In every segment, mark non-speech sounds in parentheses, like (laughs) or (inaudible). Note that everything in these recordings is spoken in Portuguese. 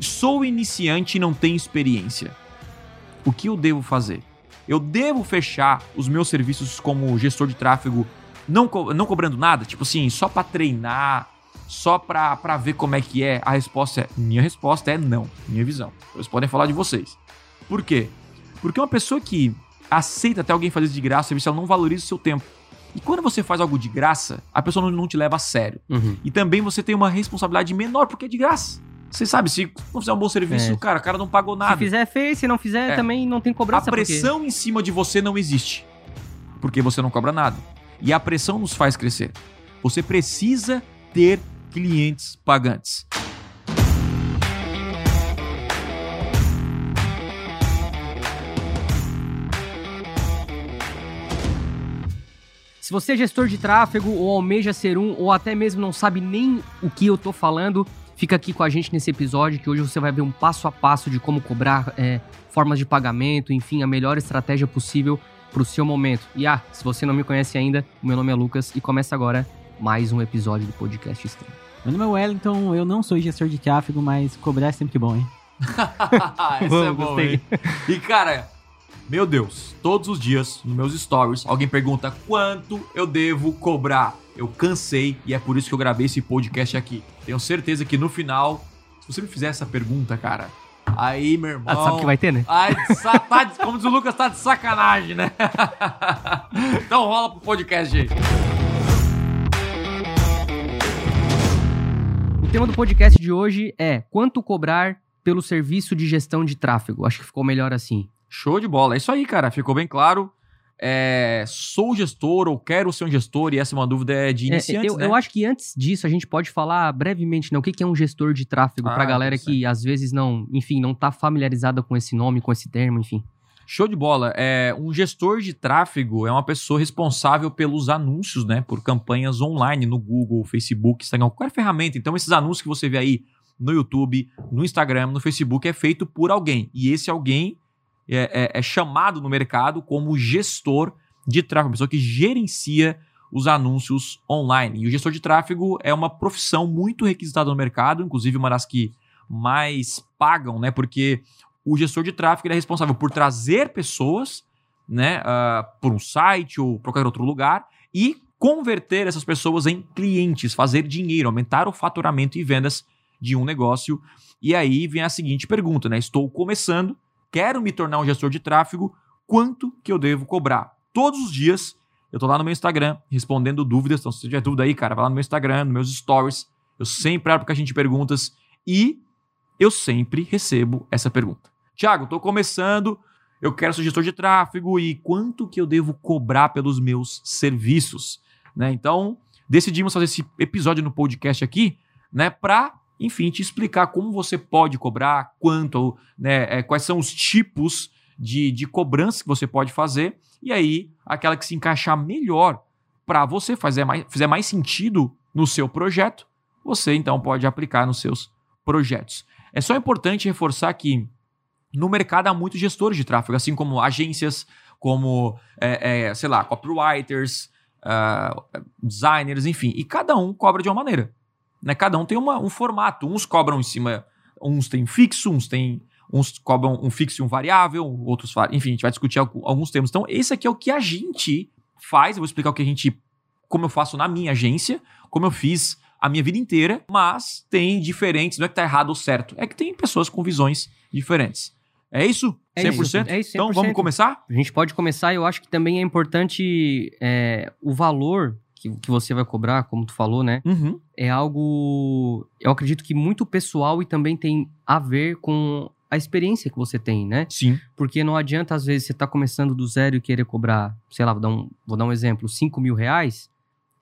Sou iniciante e não tenho experiência. O que eu devo fazer? Eu devo fechar os meus serviços como gestor de tráfego não, co não cobrando nada? Tipo assim, só para treinar, só pra, pra ver como é que é? A resposta é: minha resposta é não. Minha visão. Vocês podem falar de vocês. Por quê? Porque uma pessoa que aceita até alguém fazer de graça, serviço, ela não valoriza o seu tempo. E quando você faz algo de graça, a pessoa não, não te leva a sério. Uhum. E também você tem uma responsabilidade menor porque é de graça. Você sabe, se não fizer um bom serviço, É. cara, o cara não pagou nada. Se fizer, fez. Se não fizer, É. também não tem A cobrança. porque- pressão em cima de você não existe. Porque você não cobra nada. E a pressão nos faz crescer. Você precisa ter clientes pagantes. Se você é gestor de tráfego ou almeja ser um, ou até mesmo não sabe nem o que eu tô falando, fica aqui com a gente nesse episódio que hoje você vai ver um passo a passo de como cobrar, é, formas de pagamento, enfim, a melhor estratégia possível pro seu momento. E ah, se você não me conhece ainda, o meu nome é Lucas e começa agora mais um episódio do podcast Extremo. Meu nome é Wellington, eu não sou gestor de tráfego, mas cobrar é sempre bom, hein? (laughs) Essa Bom, é boa, gostei. hein? E cara, meu Deus, todos os dias nos meus stories alguém pergunta quanto eu devo cobrar. Eu cansei e é por isso que eu gravei esse podcast aqui. Tenho certeza que no final, se você me fizer essa pergunta, cara, aí, meu irmão. Ah, sabe que vai ter, né? Sa- tá como diz o Lucas, tá de sacanagem, né? (laughs) então rola pro podcast aí. O tema do podcast de hoje é quanto cobrar pelo serviço de gestão de tráfego. Acho que ficou melhor assim. Show de bola. É isso aí, cara. Ficou bem claro. É, sou gestor ou quero ser um gestor, e essa é uma dúvida é de É, iniciantes, eu, né? eu acho que antes disso a gente pode falar brevemente, né? O que que é um gestor de tráfego Ah, pra galera interessante. que às vezes não, enfim, não tá familiarizada com esse nome, com esse termo, enfim. Show de bola. É, um gestor de tráfego é uma pessoa responsável pelos anúncios, né? Por campanhas online no Google, Facebook, Instagram, qualquer ferramenta. Então, esses anúncios que você vê aí no YouTube, no Instagram, no Facebook, é feito por alguém. E esse alguém é, é- é chamado no mercado como gestor de tráfego, pessoa que gerencia os anúncios online. E o gestor de tráfego é uma profissão muito requisitada no mercado, inclusive uma das que mais pagam, né? Porque o gestor de tráfego é responsável por trazer pessoas, né, ah, por um site ou por qualquer outro lugar e converter essas pessoas em clientes, fazer dinheiro, aumentar o faturamento e vendas de um negócio. E aí vem a seguinte pergunta, né? Estou começando, quero me tornar um gestor de tráfego, quanto que eu devo cobrar? Todos os dias eu tô lá no meu Instagram respondendo dúvidas, então se você tiver dúvida aí, cara, vai lá no meu Instagram, nos meus stories, eu sempre abro pra gente perguntas e eu sempre recebo essa pergunta. Tiago, tô começando, eu quero ser gestor de tráfego e quanto que eu devo cobrar pelos meus serviços, né? Então, decidimos fazer esse episódio no podcast aqui, né, para, enfim, te explicar como você pode cobrar, quanto, né, é, quais são os tipos de, de cobrança que você pode fazer e aí aquela que se encaixar melhor para você fazer mais, fizer mais sentido no seu projeto, você então pode aplicar nos seus projetos. É só importante reforçar que no mercado há muitos gestores de tráfego, assim como agências, como, é, é, sei lá, copywriters, ah, designers, enfim. E cada um cobra de uma maneira. Né? Cada um tem uma- um formato. Uns cobram em cima, uns têm fixo, uns têm. Uns cobram um fixo e um variável, outros. Enfim, a gente vai discutir algu- alguns termos. Então, esse aqui é o que a gente faz. Eu vou explicar o que a gente. Como eu faço na minha agência, como eu fiz a minha vida inteira, mas tem diferentes. Não é que tá errado ou certo, é que tem pessoas com visões diferentes. É isso? É 100%? isso, é isso, Então 100%. vamos começar? A gente pode começar eu acho que também é importante é, o valor que, que você vai cobrar, como tu falou, né? Uhum. é algo, eu acredito que muito pessoal e também tem a ver com a experiência que você tem, né? Sim. Porque não adianta, às vezes, você tá começando do zero e querer cobrar, sei lá, vou dar um, vou dar um exemplo, 5 mil reais,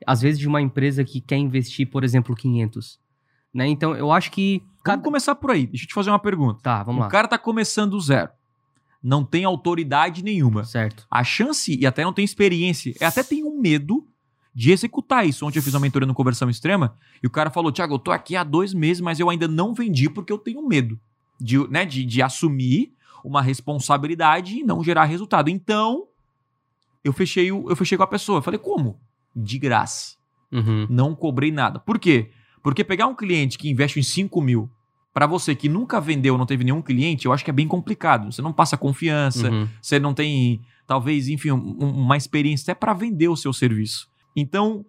às vezes de uma empresa que quer investir, por exemplo, 500. Né? Então, eu acho que... Vamos começar por aí. Deixa eu te fazer uma pergunta. Tá, vamos o lá. cara tá começando do zero. Não tem autoridade nenhuma. Certo. A chance, e até não tem experiência, e até tem um medo de executar isso. Ontem eu fiz uma mentoria no Conversão Extrema e o cara falou: Tiago, eu tô aqui há dois meses, mas eu ainda não vendi porque eu tenho medo de, né, de, de assumir uma responsabilidade e não gerar resultado. Então, eu fechei, o, eu fechei com a pessoa. Eu falei: como? De graça. Uhum. Não cobrei nada. Por quê? Porque pegar um cliente que investe em 5 mil Pra você que nunca vendeu, não teve nenhum cliente, eu acho que é bem complicado. Você não passa confiança, Uhum. você não tem, talvez, enfim, um- uma experiência até para vender o seu serviço. Então,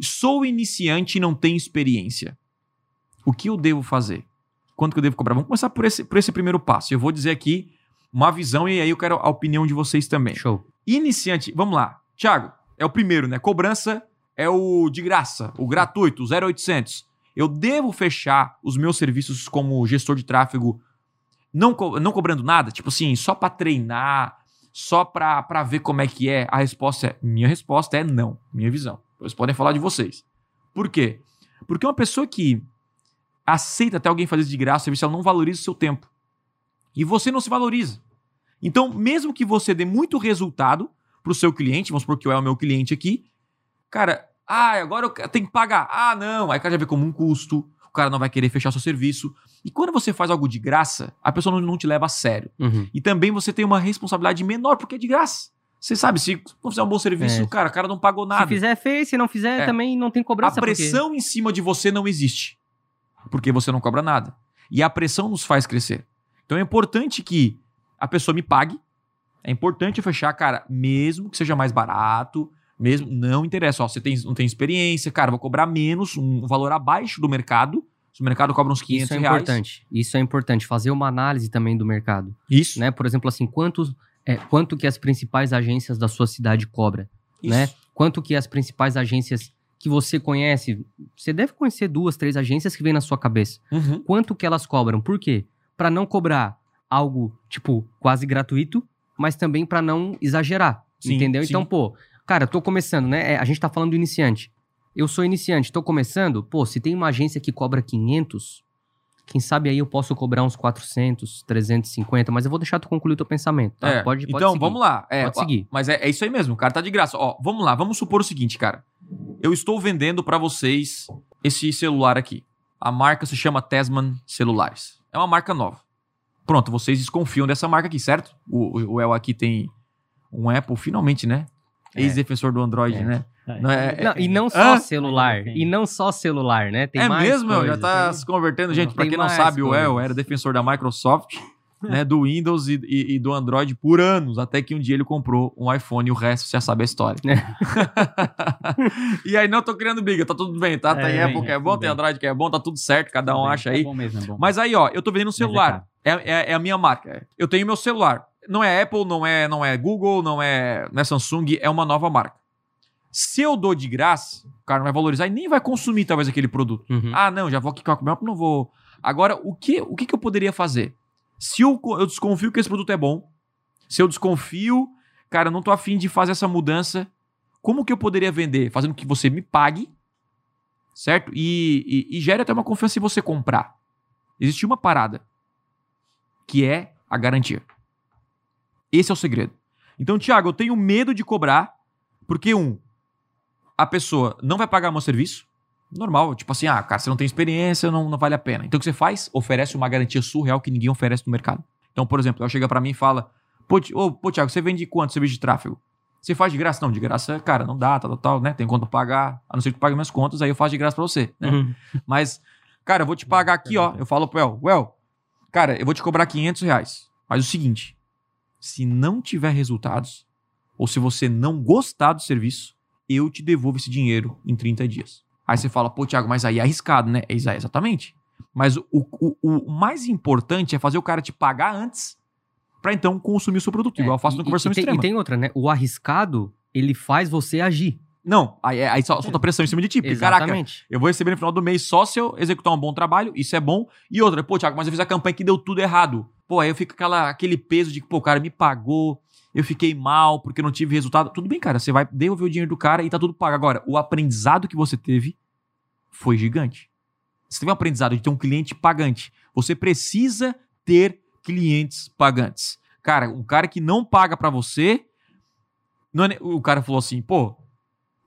sou iniciante e não tenho experiência. O que eu devo fazer? Quanto que eu devo cobrar? Vamos começar por esse, por esse primeiro passo. Eu vou dizer aqui uma visão e aí eu quero a opinião de vocês também. Show. Iniciante, vamos lá. Thiago, é o primeiro, né? Cobrança é o de graça, o gratuito, o 0800. Eu devo fechar os meus serviços como gestor de tráfego não, co- não cobrando nada? Tipo assim, só pra treinar, só pra ver como é que é? A resposta é, minha resposta é não, minha visão. Vocês podem falar de vocês. Por quê? Porque uma pessoa que aceita até alguém fazer isso de graça, o serviço, ela não valoriza o seu tempo. E você não se valoriza. Então, mesmo que você dê muito resultado pro seu cliente, vamos supor que eu é o meu cliente aqui, cara, ah, agora eu tenho que pagar. Ah, não. Aí o cara já vê como um custo, o cara não vai querer fechar seu serviço. E quando você faz algo de graça, a pessoa não, não te leva a sério. Uhum. E também você tem uma responsabilidade menor, porque é de graça. Você sabe, se não fizer um bom serviço, É. cara, o cara não pagou Se nada. fizer, fez. Se não fizer, É. também não tem A cobrança. porque- pressão em cima de você não existe. Porque você não cobra nada. E a pressão nos faz crescer. Então é importante que a pessoa me pague. É importante eu fechar, cara, mesmo que seja mais barato, mesmo não interessa. Ó, você tem, não tem experiência, cara, vou cobrar menos, um valor abaixo do mercado. Se o mercado cobra uns 500 Isso é reais. importante. Isso é importante. Fazer uma análise também do mercado. Isso. Né? Por exemplo, assim, quantos, é, quanto que as principais agências da sua cidade cobram? isso. né? Quanto que as principais agências que você conhece, você deve conhecer duas, três agências que vem na sua cabeça. Uhum. Quanto que elas cobram? Por quê? Para não cobrar algo tipo quase gratuito, mas também para não exagerar, Sim, entendeu? sim. Então, pô, cara, eu tô começando, né? É, A gente tá falando do iniciante. Eu sou iniciante, tô começando, pô, se tem uma agência que cobra 500, quem sabe aí eu posso cobrar uns 400, 350, mas eu vou deixar tu concluir teu pensamento, tá? É, Pode, pode então, seguir. vamos lá. É, Pode seguir. Mas é, é isso aí mesmo, o cara tá de graça. Ó, vamos lá, vamos supor o seguinte, cara. Eu estou vendendo pra vocês esse celular aqui. A marca se chama Tesman Celulares. É uma marca nova. Pronto, vocês desconfiam dessa marca aqui, certo? O, o- o El aqui tem um Apple, finalmente, né? É. Ex-defensor do Android, É. né? Não, é, é- Não, e não só Hã? celular. E não só celular, né? Tem é mais mesmo, El? Já coisas. tá Tem- se convertendo. Gente, pra Tem quem não sabe, o El coisas. era defensor da Microsoft, né, do Windows e, e- e do Android por anos, até que um dia ele comprou um iPhone e o resto você já sabe a história. (laughs) e aí, não tô criando briga, tá tudo bem, tá? Tem É, Apple bem, que é é, bom, tem bem. Android que é bom, tá tudo certo, cada um acha aí. É bom mesmo, é bom. Mas aí, ó, eu tô vendendo um é celular. É, é- é a minha marca. Eu tenho meu celular. Não é Apple, não é, não é Google, não é, não é Samsung, é uma nova marca. Se eu dou de graça, o cara não vai valorizar e nem vai consumir talvez aquele produto. Uhum. Ah, não, já vou aqui com a Comelp, não vou. Agora, o que, o que, que eu poderia fazer? Se eu, eu desconfio que esse produto é bom, se eu desconfio, cara, eu não tô afim de fazer essa mudança, como que eu poderia vender? Fazendo que você me pague, certo? E, e, e gere até uma confiança em você comprar. Existe uma parada, que é a garantia. Esse é o segredo. Então, Thiago, eu tenho medo de cobrar, porque, um, a pessoa não vai pagar meu serviço, normal. Tipo assim, ah, cara, você não tem experiência, não, não vale a pena. Então o que você faz? Oferece uma garantia surreal que ninguém oferece no mercado. Então, por exemplo, ela chega pra mim e fala: Pô, ô, pô Thiago, você vende quanto serviço de tráfego? Você faz de graça? Não, de graça, cara, não dá, tal, tal, tal, né? Tem conta pra pagar, a não ser que tu pague minhas contas, aí eu faço de graça pra você, né? Uhum. (laughs) Mas, cara, eu vou te pagar aqui, ó. Eu falo pro El, Well, cara, eu vou te cobrar 500 reais. Mas o seguinte, se não tiver resultados, ou se você não gostar do serviço, eu te devolvo esse dinheiro em 30 dias. Aí você fala, pô, Thiago, mas aí é arriscado, né? É exa- exatamente. Mas o, o, o mais importante é fazer o cara te pagar antes pra então consumir o seu produto, igual eu faço É, E- no conversão e tem, extrema. E tem outra, né? O arriscado, ele faz você agir. Não, aí, aí só solta pressão em cima de ti. porque, Caraca, Exatamente. Eu vou receber no final do mês só se eu executar um bom trabalho, isso é bom. E outra, pô, Thiago, mas eu fiz a campanha que deu tudo errado. Pô, aí eu fico aquela, aquele peso de que, pô, o cara me pagou, eu fiquei mal porque não tive resultado. Tudo bem, cara, você vai devolver o dinheiro do cara e tá tudo pago. Agora, o aprendizado que você teve foi gigante. Você teve um aprendizado de ter um cliente pagante. Você precisa ter clientes pagantes. Cara, um cara que não paga pra você. é o cara falou assim, pô,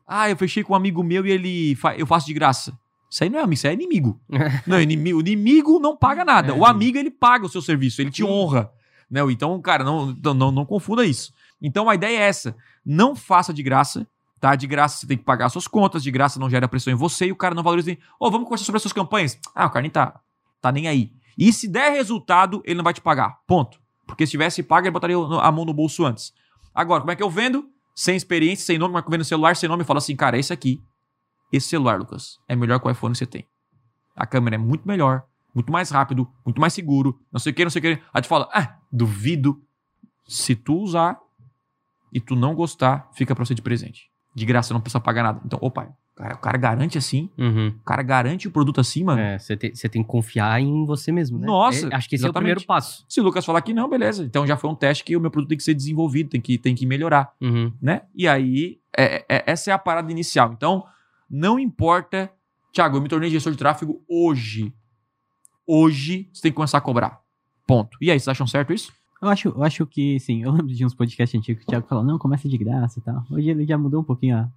ah, eu fechei com um amigo meu e ele fa- eu faço de graça. Isso aí não é amigo, isso aí é inimigo. (laughs) não, inimigo, o inimigo não paga nada. É. O amigo, ele paga o seu serviço, ele te Sim. honra. Né? Então, cara, não, não, não, confunda isso. Então, a ideia é essa. Não faça de graça, tá? De graça você tem que pagar suas contas, de graça não gera pressão em você e o cara não valoriza ô, vamos conversar sobre as suas campanhas. Ah, o cara nem tá, tá nem aí. E se der resultado, ele não vai te pagar. Ponto. Porque se tivesse pago, ele botaria a mão no bolso antes. Agora, como é que eu vendo? Sem experiência, sem nome, mas vendo celular, sem nome, falo assim, cara, esse aqui, esse celular, Lucas, é melhor que o iPhone que você tem. A câmera é muito melhor, muito mais rápido, muito mais seguro, não sei o que, não sei o que. Aí tu fala, ah, duvido. Se tu usar e tu não gostar, fica pra você de presente. De graça, não precisa pagar nada. Então, opa, cara, o cara garante assim, Uhum. o cara garante o produto assim, mano. É, você tem, que confiar em você mesmo, né? Nossa, É, acho que esse é o exatamente. primeiro passo. Se o Lucas falar que não, beleza. Então já foi um teste que o meu produto tem que ser desenvolvido, tem que, tem que melhorar. Uhum. né? E aí, é- é- essa é a parada inicial. Então, não importa. Thiago, eu me tornei gestor de tráfego hoje. Hoje, você tem que começar a cobrar. Ponto. E aí, vocês acham certo isso? Eu acho, eu acho que, sim, eu lembro de uns podcasts antigos que o Thiago falou, não, começa de graça e tal. Hoje ele já mudou um pouquinho a,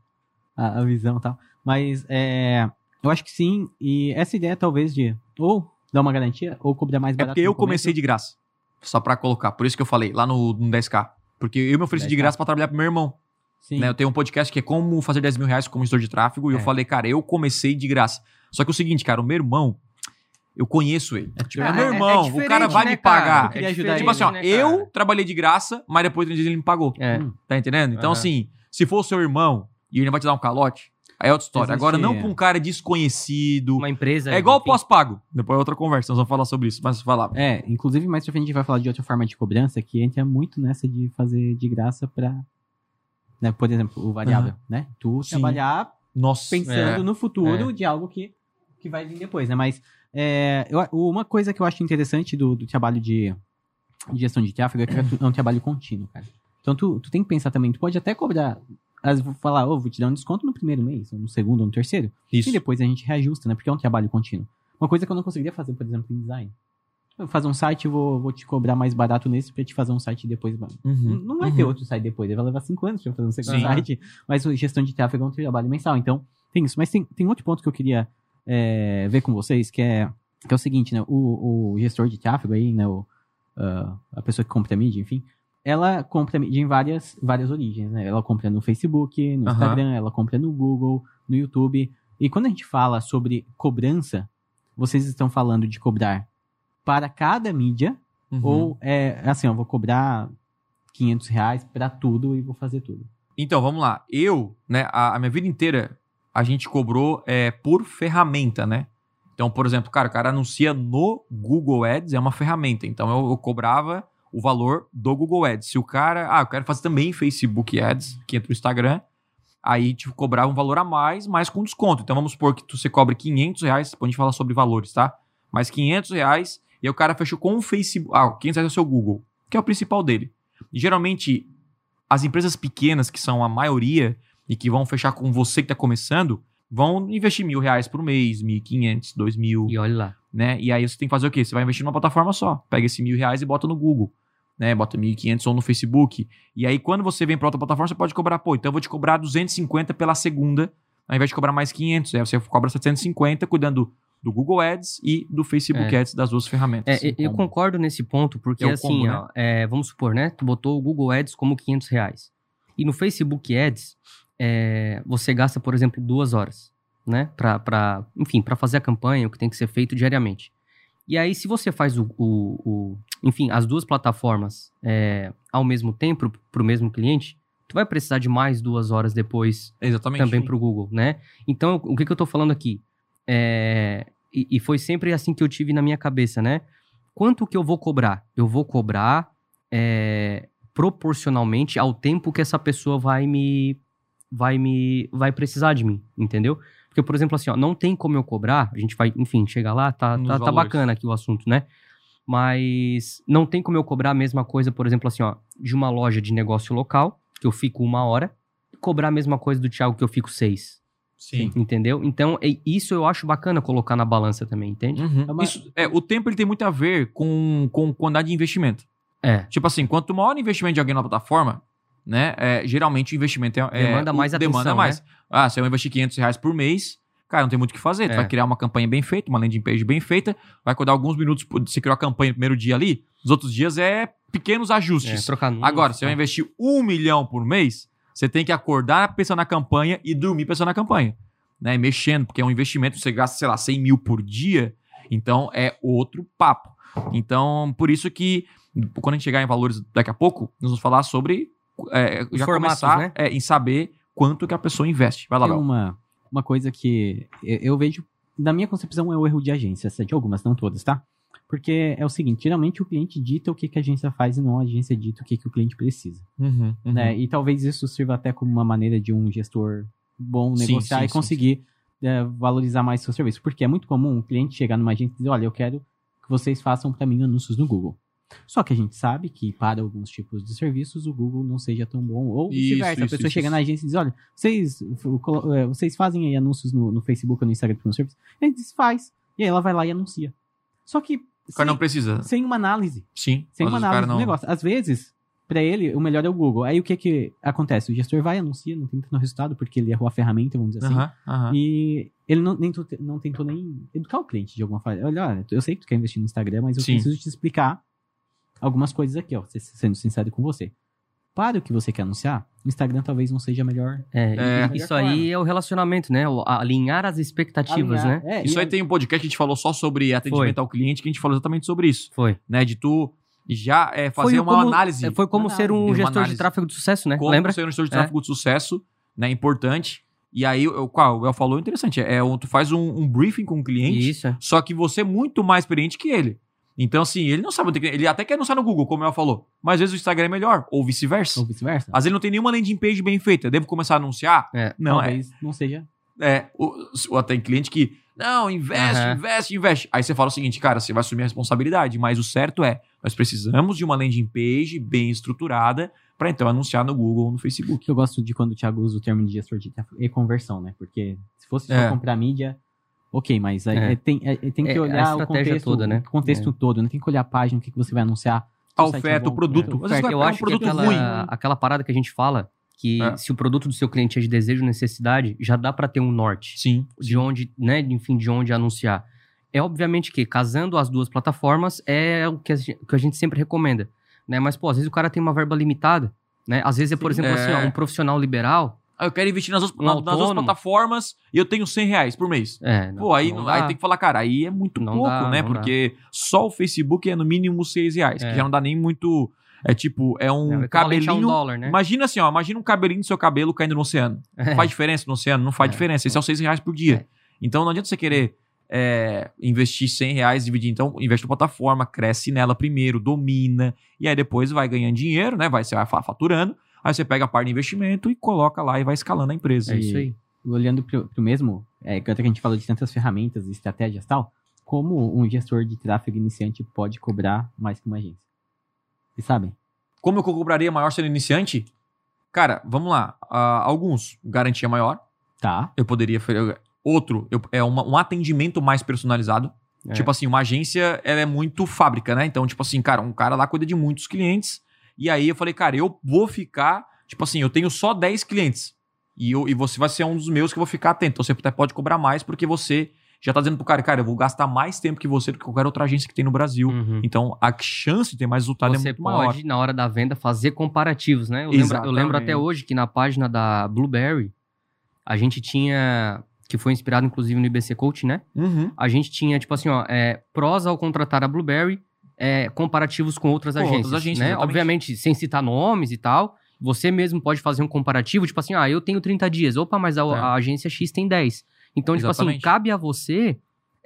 a, a visão e tal. Mas, é, eu acho que sim, e essa ideia talvez de ou dar uma garantia, ou cobrar mais É barato porque eu comecei de graça. Só pra colocar. Por isso que eu falei, lá no, no 10K. Porque eu me ofereci de 10K. graça pra trabalhar pro meu irmão. Sim. né? Eu tenho um podcast que é como fazer 10 mil reais como gestor de tráfego. E eu É. falei, cara, eu comecei de graça. Só que é o seguinte, cara, o meu irmão, eu conheço ele. É, tipo, meu é- é irmão, o diferente, cara vai né, me cara? pagar. Eu É ajudar Tipo ele, assim, ó, né, eu trabalhei de graça, mas depois dias ele me pagou. É. Hum. Tá entendendo? Então, Aham. assim, se for o seu irmão e ele vai te dar um calote, aí é outra história. Existe- Agora, não pra um cara desconhecido. Uma empresa. É igual o pós-pago. Depois é outra conversa, nós vamos falar sobre isso. Mas falar. É, inclusive mais pra frente a gente vai falar de outra forma de cobrança que entra muito nessa de fazer de graça pra, né, por exemplo, o variável, né? Tu Sim. trabalhar Nossa. pensando é. no futuro É. de algo que, que vai vir depois, né? Mas é, eu- uma coisa que eu acho interessante do, do trabalho de, de gestão de tráfego é que é um trabalho contínuo, cara. Então tu, tu tem que pensar também, tu pode até cobrar, às vezes falar, ô, vou te dar um desconto no primeiro mês, ou no segundo, ou no terceiro, Isso. e depois a gente reajusta, né? Porque é um trabalho contínuo. Uma coisa que eu não conseguiria fazer, por exemplo, em design. Fazer um site, vou, vou te cobrar mais barato nesse pra te fazer um site depois. Uhum. Não vai Uhum. ter outro site depois, vai levar cinco anos pra fazer um segundo Sim. site. Mas o gestão de tráfego é um trabalho mensal, então tem isso. Mas tem, tem outro ponto que eu queria é, ver com vocês, que é, que é o seguinte, né? O, o gestor de tráfego aí, né? O, ah, a pessoa que compra mídia, enfim, ela compra mídia em várias, várias origens, né? Ela compra no Facebook, no Aham. Instagram, ela compra no Google, no YouTube. E quando a gente fala sobre cobrança, vocês estão falando de cobrar para cada mídia Uhum. ou é assim, eu vou cobrar 500 reais pra tudo e vou fazer tudo. Então, vamos lá. Eu, né, a, a minha vida inteira, a gente cobrou é, por ferramenta, né? Então, por exemplo, cara, o cara anuncia no Google Ads, é uma ferramenta. Então, eu, eu cobrava o valor do Google Ads. Se o cara, ah, eu quero fazer também Facebook Ads, que entra no Instagram, aí te cobrava um valor a mais, mas com desconto. Então, vamos supor que você cobre 500 reais, depois a gente fala sobre valores, tá? Mas 500 reais, e aí o cara fechou com o Facebook, ah, 500 reais é o seu Google, que é o principal dele. E, geralmente, as empresas pequenas, que são a maioria, e que vão fechar com você que está começando, vão investir mil reais por mês, mil e quinhentos, dois mil, E olha lá. né? E aí você tem que fazer o quê? Você vai investir numa plataforma só. Pega esse mil reais e bota no Google, né? Bota mil e quinhentos ou no Facebook. E aí quando você vem para outra plataforma, você pode cobrar, pô, então eu vou te cobrar 250 pela segunda, ao invés de cobrar mais 500. Aí você cobra 750 cuidando do Google Ads e do Facebook É. Ads das duas ferramentas. É, eu Combo. concordo nesse ponto, porque É assim, combo, né? ó, é, vamos supor, né? Tu botou o Google Ads como 500 reais. E no Facebook Ads, é, você gasta, por exemplo, duas horas, né? Pra, pra, enfim, para fazer a campanha, o que tem que ser feito diariamente. E aí, se você faz o, o- o- enfim, as duas plataformas é, ao mesmo tempo para o mesmo cliente, tu vai precisar de mais duas horas depois Exatamente. também para o Google, né? Então, o que, que eu estou falando aqui? É, e, e foi sempre assim que eu tive na minha cabeça, né? Quanto que eu vou cobrar? Eu vou cobrar é, proporcionalmente ao tempo que essa pessoa vai me vai me vai precisar de mim, entendeu? Porque por exemplo assim, ó, não tem como eu cobrar, a gente vai, enfim, chegar lá, tá, Nos tá, tá bacana aqui o assunto, né? Mas não tem como eu cobrar a mesma coisa, por exemplo assim, ó, de uma loja de negócio local, que eu fico uma hora, e cobrar a mesma coisa do Thiago que eu fico seis, Sim. entendeu? Então, é- isso eu acho bacana colocar na balança também, entende? Uhum. É uma- Isso, é, o tempo ele tem muito a ver com, com quantidade de investimento. É. Tipo assim, quanto maior o investimento de alguém na plataforma, né? é, geralmente o investimento é. é- Demanda o- mais Demanda atenção, mais. Ah, se eu investir 500 reais por mês, cara, não tem muito o que fazer. Tu É. vai criar uma campanha bem feita, uma landing page bem feita, vai cuidar alguns minutos. por- Você criou a campanha no primeiro dia ali, os outros dias é pequenos É, ajustes. trocar números, Agora, se eu tá? investir um milhão por mês, você tem que acordar pensando na campanha e dormir pensando na campanha. Né? Mexendo, porque é um investimento, você gasta, sei lá, 100 mil por dia. Então é outro papo. Então, por isso que quando a gente chegar em valores daqui a pouco, nós vamos falar sobre é, já formatos, começar né? é, em saber quanto que a pessoa investe. Vai lá, Tem uma, uma coisa que eu, eu vejo, na minha concepção, é o erro de agência, de algumas, não todas, tá? Porque é o seguinte, geralmente o cliente dita o que, que a agência faz e não a agência dita o que, que o cliente precisa. Uhum, uhum. né? E talvez isso sirva até como uma maneira de um gestor bom negociar sim, e sim, conseguir é, valorizar mais seu serviço. Porque é muito comum um cliente chegar numa agência e dizer, olha, eu quero que vocês façam para mim anúncios no Google. Só que a gente sabe que para alguns tipos de serviços o Google não seja tão bom. Ou vice-versa. A pessoa isso, chega isso. na agência e diz, olha, vocês, é, vocês fazem aí anúncios no, no Facebook ou no Instagram para um serviço? A gente diz, faz. E aí ela vai lá e anuncia. Só que O cara não sem, precisa. sem uma análise. Sim. Sem uma análise do não- negócio. Às vezes, pra ele, o melhor é o Google. Aí o que que acontece? O gestor vai, anuncia, não tem tanto resultado, porque ele errou a ferramenta, vamos dizer assim. Aham. E ele não, nem, não tentou nem educar o cliente de alguma forma. Olha, olha, eu sei que tu quer investir no Instagram, mas eu Sim. preciso te explicar algumas coisas aqui, ó, se- sendo sincero com você. Para o que você quer anunciar, o Instagram talvez não seja a melhor. É, É. isso aí é o relacionamento, né? O- Alinhar as expectativas, alinhar. né? É, Isso aí tem um podcast que a gente falou só sobre atendimento Foi. ao cliente, que a gente falou exatamente sobre isso. Foi. Né? De tu já é, fazer Foi uma como- análise. é, Foi como Uma ser um análise, gestor de análise. tráfego de sucesso, né? como Lembra? ser um gestor de É. tráfego de sucesso, né? Importante. E aí, o qual o El falou, interessante. É, um- tu faz um, um briefing com o cliente, Isso. é. só que você é muito mais experiente que ele. Então, assim, ele não sabe onde que- Ele até quer anunciar no Google, como o El falou. Mas às vezes o Instagram é melhor, ou vice-versa. Ou vice-versa. Às vezes ele não tem nenhuma landing page bem feita. Devo começar a anunciar? É. Não, é. não seja. É, o, o, tem cliente que, não, investe, Aham. investe, investe. Aí você fala o seguinte, cara, você vai assumir a responsabilidade, mas o certo é, nós precisamos de uma landing page bem estruturada para então anunciar no Google ou no Facebook. que eu gosto de quando o Thiago usa o termo de gestor de tráfego e conversão, né? Porque se fosse só É. comprar mídia, ok, mas aí É. é, tem, é, tem que É, a olhar o estratégia contexto, toda, né? o contexto todo, né? Tem que olhar a página, o que, que você vai anunciar. A é oferta, bom, o produto. é, Às vezes oferta. Eu um acho que aquela, ruim. aquela parada que a gente fala, que É. se o produto do seu cliente é de desejo necessidade, já dá pra ter um norte Sim. de onde, né, enfim, de onde anunciar. É obviamente que casando as duas plataformas é o que a gente, que a gente sempre recomenda, né? Mas pô, às vezes o cara tem uma verba limitada, né? Às vezes é, por Sim. exemplo, assim, ó, É. um profissional liberal, Ah, eu quero investir nas Um na- nas autônomo. plataformas e eu tenho 100 reais por mês. é, não, Pô, aí, não aí tem que falar, cara, aí é muito Não pouco, dá, né? não dá. Porque só o Facebook é no mínimo 6 reais, É. que já não dá nem muito. É tipo, é um É, o equivalente a um cabelinho. dólar, né? Imagina assim, ó, imagina um cabelinho do seu cabelo caindo no oceano. (laughs) É. Faz diferença no oceano? Não faz É. diferença. Esse é os 6 reais por dia. É. Então não adianta você querer é, investir 100 reais, dividir. Então, investe na plataforma, cresce nela primeiro, domina, e aí depois vai ganhando dinheiro, né? Vai, você vai fa- faturando. Aí você pega a parte de investimento e coloca lá e vai escalando a empresa. É isso aí. Olhando pro, pro mesmo, é, que a gente falou de tantas ferramentas estratégias e tal, como um gestor de tráfego iniciante pode cobrar mais que uma agência? Vocês sabem? Como eu cobraria maior sendo iniciante? Cara, vamos lá. Ah, alguns, garantia maior. Tá. Eu poderia. Outro, eu- é uma- um atendimento mais personalizado. É. Tipo assim, uma agência, ela é muito fábrica, né? Então, tipo assim, cara, um cara lá cuida de muitos clientes. E aí eu falei, cara, eu vou ficar. Tipo assim, eu tenho só 10 clientes. E, eu, e você vai ser um dos meus que eu vou ficar atento. Então você até pode cobrar mais, porque você já tá dizendo pro cara, cara, eu vou gastar mais tempo que você do que qualquer outra agência que tem no Brasil. Uhum. Então a chance de ter mais resultado é Você muito maior. pode, na hora da venda, fazer comparativos, né? Eu lembro, eu lembro até hoje que na página da Blueberry, a gente tinha, que foi inspirado inclusive no IBC Coach, né? Uhum. A gente tinha, tipo assim, ó, é, prós ao contratar a Blueberry, é, comparativos com outras Com agências, outras agências, né? exatamente. Obviamente, sem citar nomes e tal, você mesmo pode fazer um comparativo, tipo assim, ah, eu tenho 30 dias, opa, mas a, É. a agência X tem 10. Então, tipo assim, Exatamente. cabe a você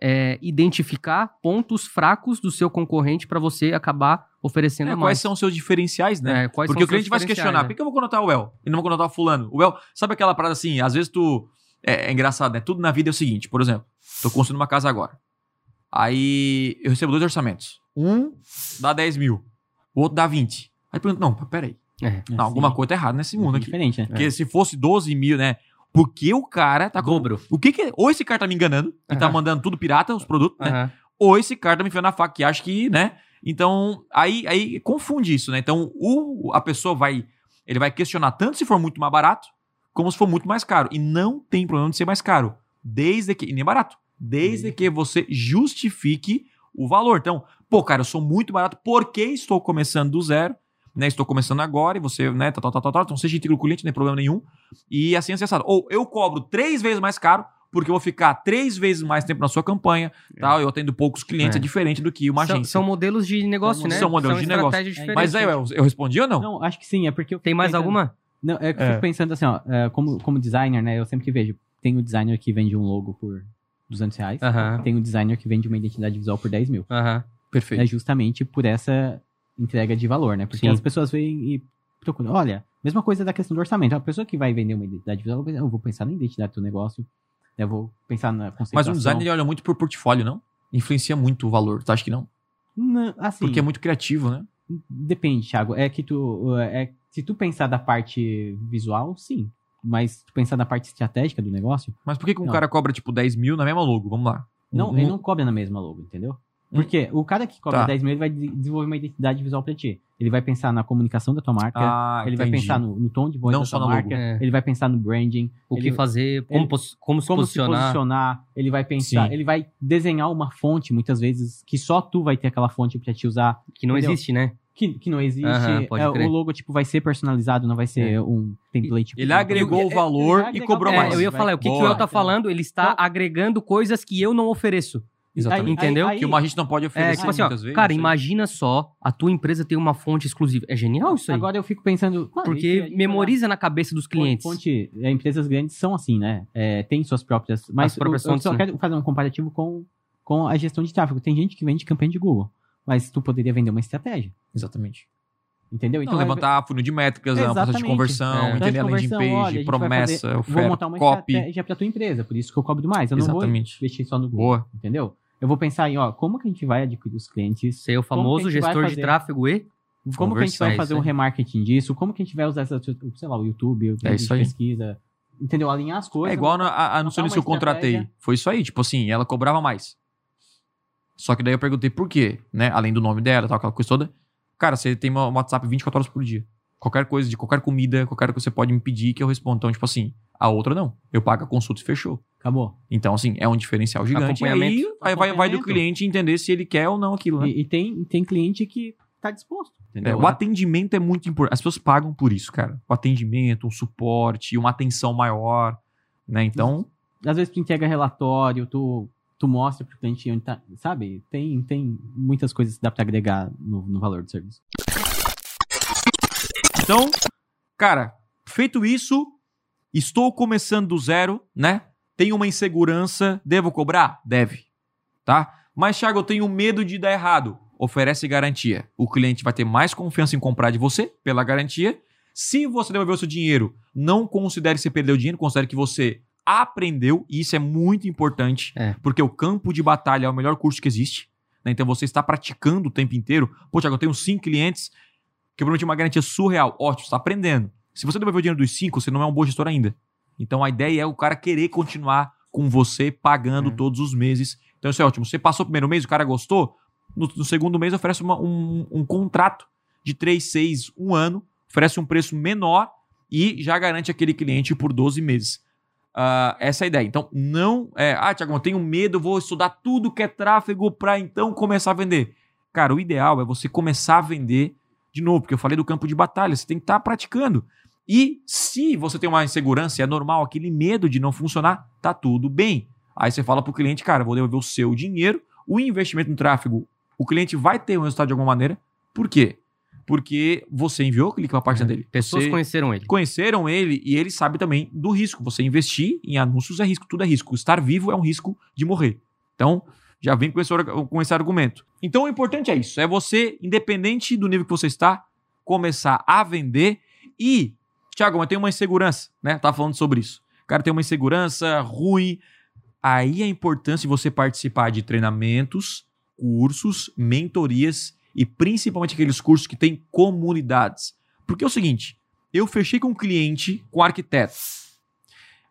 é, identificar pontos fracos do seu concorrente para você acabar oferecendo É, mais. quais são os seus diferenciais, né? É, Porque o cliente vai se questionar, diferenciais, por né? que eu vou contratar o El e não vou contratar o fulano? O El, sabe aquela parada assim, às vezes tu... É, é engraçado, né? Tudo na vida é o seguinte, por exemplo, tô construindo uma casa agora. Aí eu recebo dois orçamentos. Um dá 10 mil, o outro dá 20. Aí eu pergunto, não, peraí. É. Não, alguma coisa tá errada nesse mundo aqui. Diferente, né? Porque se fosse 12 mil, né? Porque o cara tá com... Dobro. O que que... Ou esse cara tá me enganando e tá Aham. mandando tudo pirata, os produtos, né? Aham. ou esse cara tá me enfiando na faca, que acha que, né? Então, aí, aí confunde isso, né? Então, o, a pessoa vai. Ele vai questionar tanto se for muito mais barato, como se for muito mais caro. E não tem problema de ser mais caro. Desde que. E nem barato. Desde Uhum. que você justifique o valor. Então, pô, cara, eu sou muito barato porque estou começando do zero. Né, estou começando agora e você, né, tal, tal, tal, tal, tal. Então, seja íntegro com o cliente, não tem problema nenhum. E assim, acessado. Ou eu cobro três vezes mais caro porque eu vou ficar três vezes mais tempo na sua campanha, tal, eu atendo poucos clientes, é, É. diferente do que uma São, agência. são modelos de negócio, né? São modelos de negócio. diferentes. Mas aí, eu, eu respondi ou não? Não, acho que sim, é porque eu Tem mais pensando- alguma? Não, é que eu É. fico pensando assim, ó, é, como, como designer, né, eu sempre vejo, tem o designer que vende um logo por 200 reais, tem o designer que vende uma identidade visual por 10 mil. Perfeito. É justamente por essa entrega de valor, né? Porque Sim. as pessoas vêm e procuram. Olha, mesma coisa da questão do orçamento. A pessoa que vai vender uma identidade visual, eu vou pensar na identidade do negócio, eu vou pensar na Mas conceituação. um designer ele olha muito por portfólio, não? Influencia muito o valor, tu acha que não? Não, assim, Porque é muito criativo, né? depende, Thiago. É que tu. É, se tu pensar da parte visual, sim. Mas pensar na parte estratégica do negócio, Mas por que, que um Não. cara cobra, tipo, 10 mil na mesma logo? Vamos lá. não, Um- ele não cobra na mesma logo, entendeu? Hum. Porque o cara que cobra Tá. 10 mil, ele vai de- desenvolver uma identidade visual pra ti. Ele vai pensar na comunicação da tua marca, Ah, ele vai entendi. pensar no, no tom de voz Não da só tua na marca, logo. É. ele vai pensar no branding, O ele- que fazer, como, ele- como se como posicionar. se posicionar, ele vai pensar, Sim. ele vai desenhar uma fonte, muitas vezes, que só tu vai ter aquela fonte pra te usar, Que não Entendeu? existe, né? Que, que não existe. Aham, pode É, crer. o logotipo vai ser personalizado, não vai ser um template. Ele agregou o valor e cobrou o É, mais. valor, eu ia vai- falar, o que, que o. El tá falando? Ele está Então- agregando coisas que eu não ofereço. Exatamente. Aí- Entendeu? aí- que uma gente não pode É, oferecer tipo assim, ó, muitas vezes. cara, sei. imagina só, a tua empresa tem uma fonte exclusiva. É genial isso aí. Agora eu fico pensando. mano, porque aí, memoriza na cabeça dos clientes. Fonte, é, empresas grandes são assim, né? É, tem suas próprias. Mas As próprias eu, eu fontes, só né? quero fazer um comparativo com, com a gestão de tráfego. Tem gente que vende campanha de Google, mas tu poderia vender uma estratégia. Exatamente. Entendeu? Então, é- levantar funil de métricas, a função de conversão, É. entender a landing page, olha, a promessa, fazer- vou oferta, montar uma copy. estratégia pra tua empresa, por isso que eu cobro mais. Eu não Exatamente. vou investir só no Google, Boa. entendeu? Eu vou pensar em, ó, como que a gente vai adquirir os clientes, Ser o famoso a gestor de tráfego e. como que a gente vai é fazer um aí. remarketing disso, como que a gente vai usar, essa, sei lá, o YouTube, o É isso aí. pesquisa, entendeu? Alinhar as coisas. É igual a, a montar que eu contratei. Foi isso aí, tipo assim, ela cobrava mais. Só que daí eu perguntei por quê, né? Além do nome dela, tal, aquela coisa toda. Cara, você tem uma- um WhatsApp 24 horas por dia. Qualquer coisa, de qualquer comida, qualquer coisa que você pode me pedir que eu respondo. Então, tipo assim, a outra não. Eu pago a consulta e fechou. Acabou. Então, assim, é um diferencial gigante. E aí Acompanhamento. vai, vai, do cliente entender se ele quer ou não aquilo, né? E, e tem, tem cliente que tá disposto. É, o atendimento é muito importante. As pessoas pagam por isso, cara. O atendimento, um suporte, uma atenção maior, né? Então, Às vezes tu entrega relatório, tu, tu mostra pro cliente onde tá. Sabe? Tem, tem muitas coisas que dá pra agregar no, no valor do serviço. Então, cara, feito isso, estou começando do zero, né? Tenho uma insegurança, devo cobrar? Deve, tá? Mas, Thiago, eu tenho medo de dar errado. Oferece garantia. O cliente vai ter mais confiança em comprar de você pela garantia. Se você devolver o seu dinheiro, não considere que você perdeu dinheiro, considere que você aprendeu, e isso é muito importante, É. porque o campo de batalha é o melhor curso que existe. né? Então você está praticando o tempo inteiro. Pô, Thiago, eu tenho cinco clientes que eu prometi uma garantia surreal. Ótimo, você está aprendendo. Se você devolver o dinheiro dos cinco, você não é um bom gestor ainda. Então a ideia é o cara querer continuar com você pagando É. todos os meses. Então isso é ótimo. Você passou o primeiro mês, o cara gostou, no, no segundo mês oferece uma- um, um contrato de três, seis, um ano, oferece um preço menor e já garante aquele cliente por 12 meses. Ah, essa é ideia. Então, não é, ah, Tiago, eu tenho medo, vou estudar tudo que é tráfego para então começar a vender. Cara, o ideal é você começar a vender de novo, porque eu falei do campo de batalha, você tem que estar praticando. E se você tem uma insegurança, é normal, aquele medo de não funcionar, tá tudo bem. Aí você fala pro cliente, cara, vou devolver o seu dinheiro, o investimento no tráfego, o cliente vai ter um resultado de alguma maneira. Por quê? Porque você enviou clique para a página dele. Pessoas Você- conheceram ele. conheceram ele e ele sabe também do risco. Você investir em anúncios é risco, tudo é risco. Estar vivo é um risco de morrer. Então, já vem com esse, com esse argumento. Então, o importante é isso: é você, independente do nível que você está, começar a vender e. Tiago, mas tem uma insegurança, né? Tá falando sobre isso. O cara tem uma insegurança ruim. Aí a importância de você participar de treinamentos, cursos, mentorias e principalmente aqueles cursos que têm comunidades. Porque é o seguinte, eu fechei com um cliente, com um arquiteto.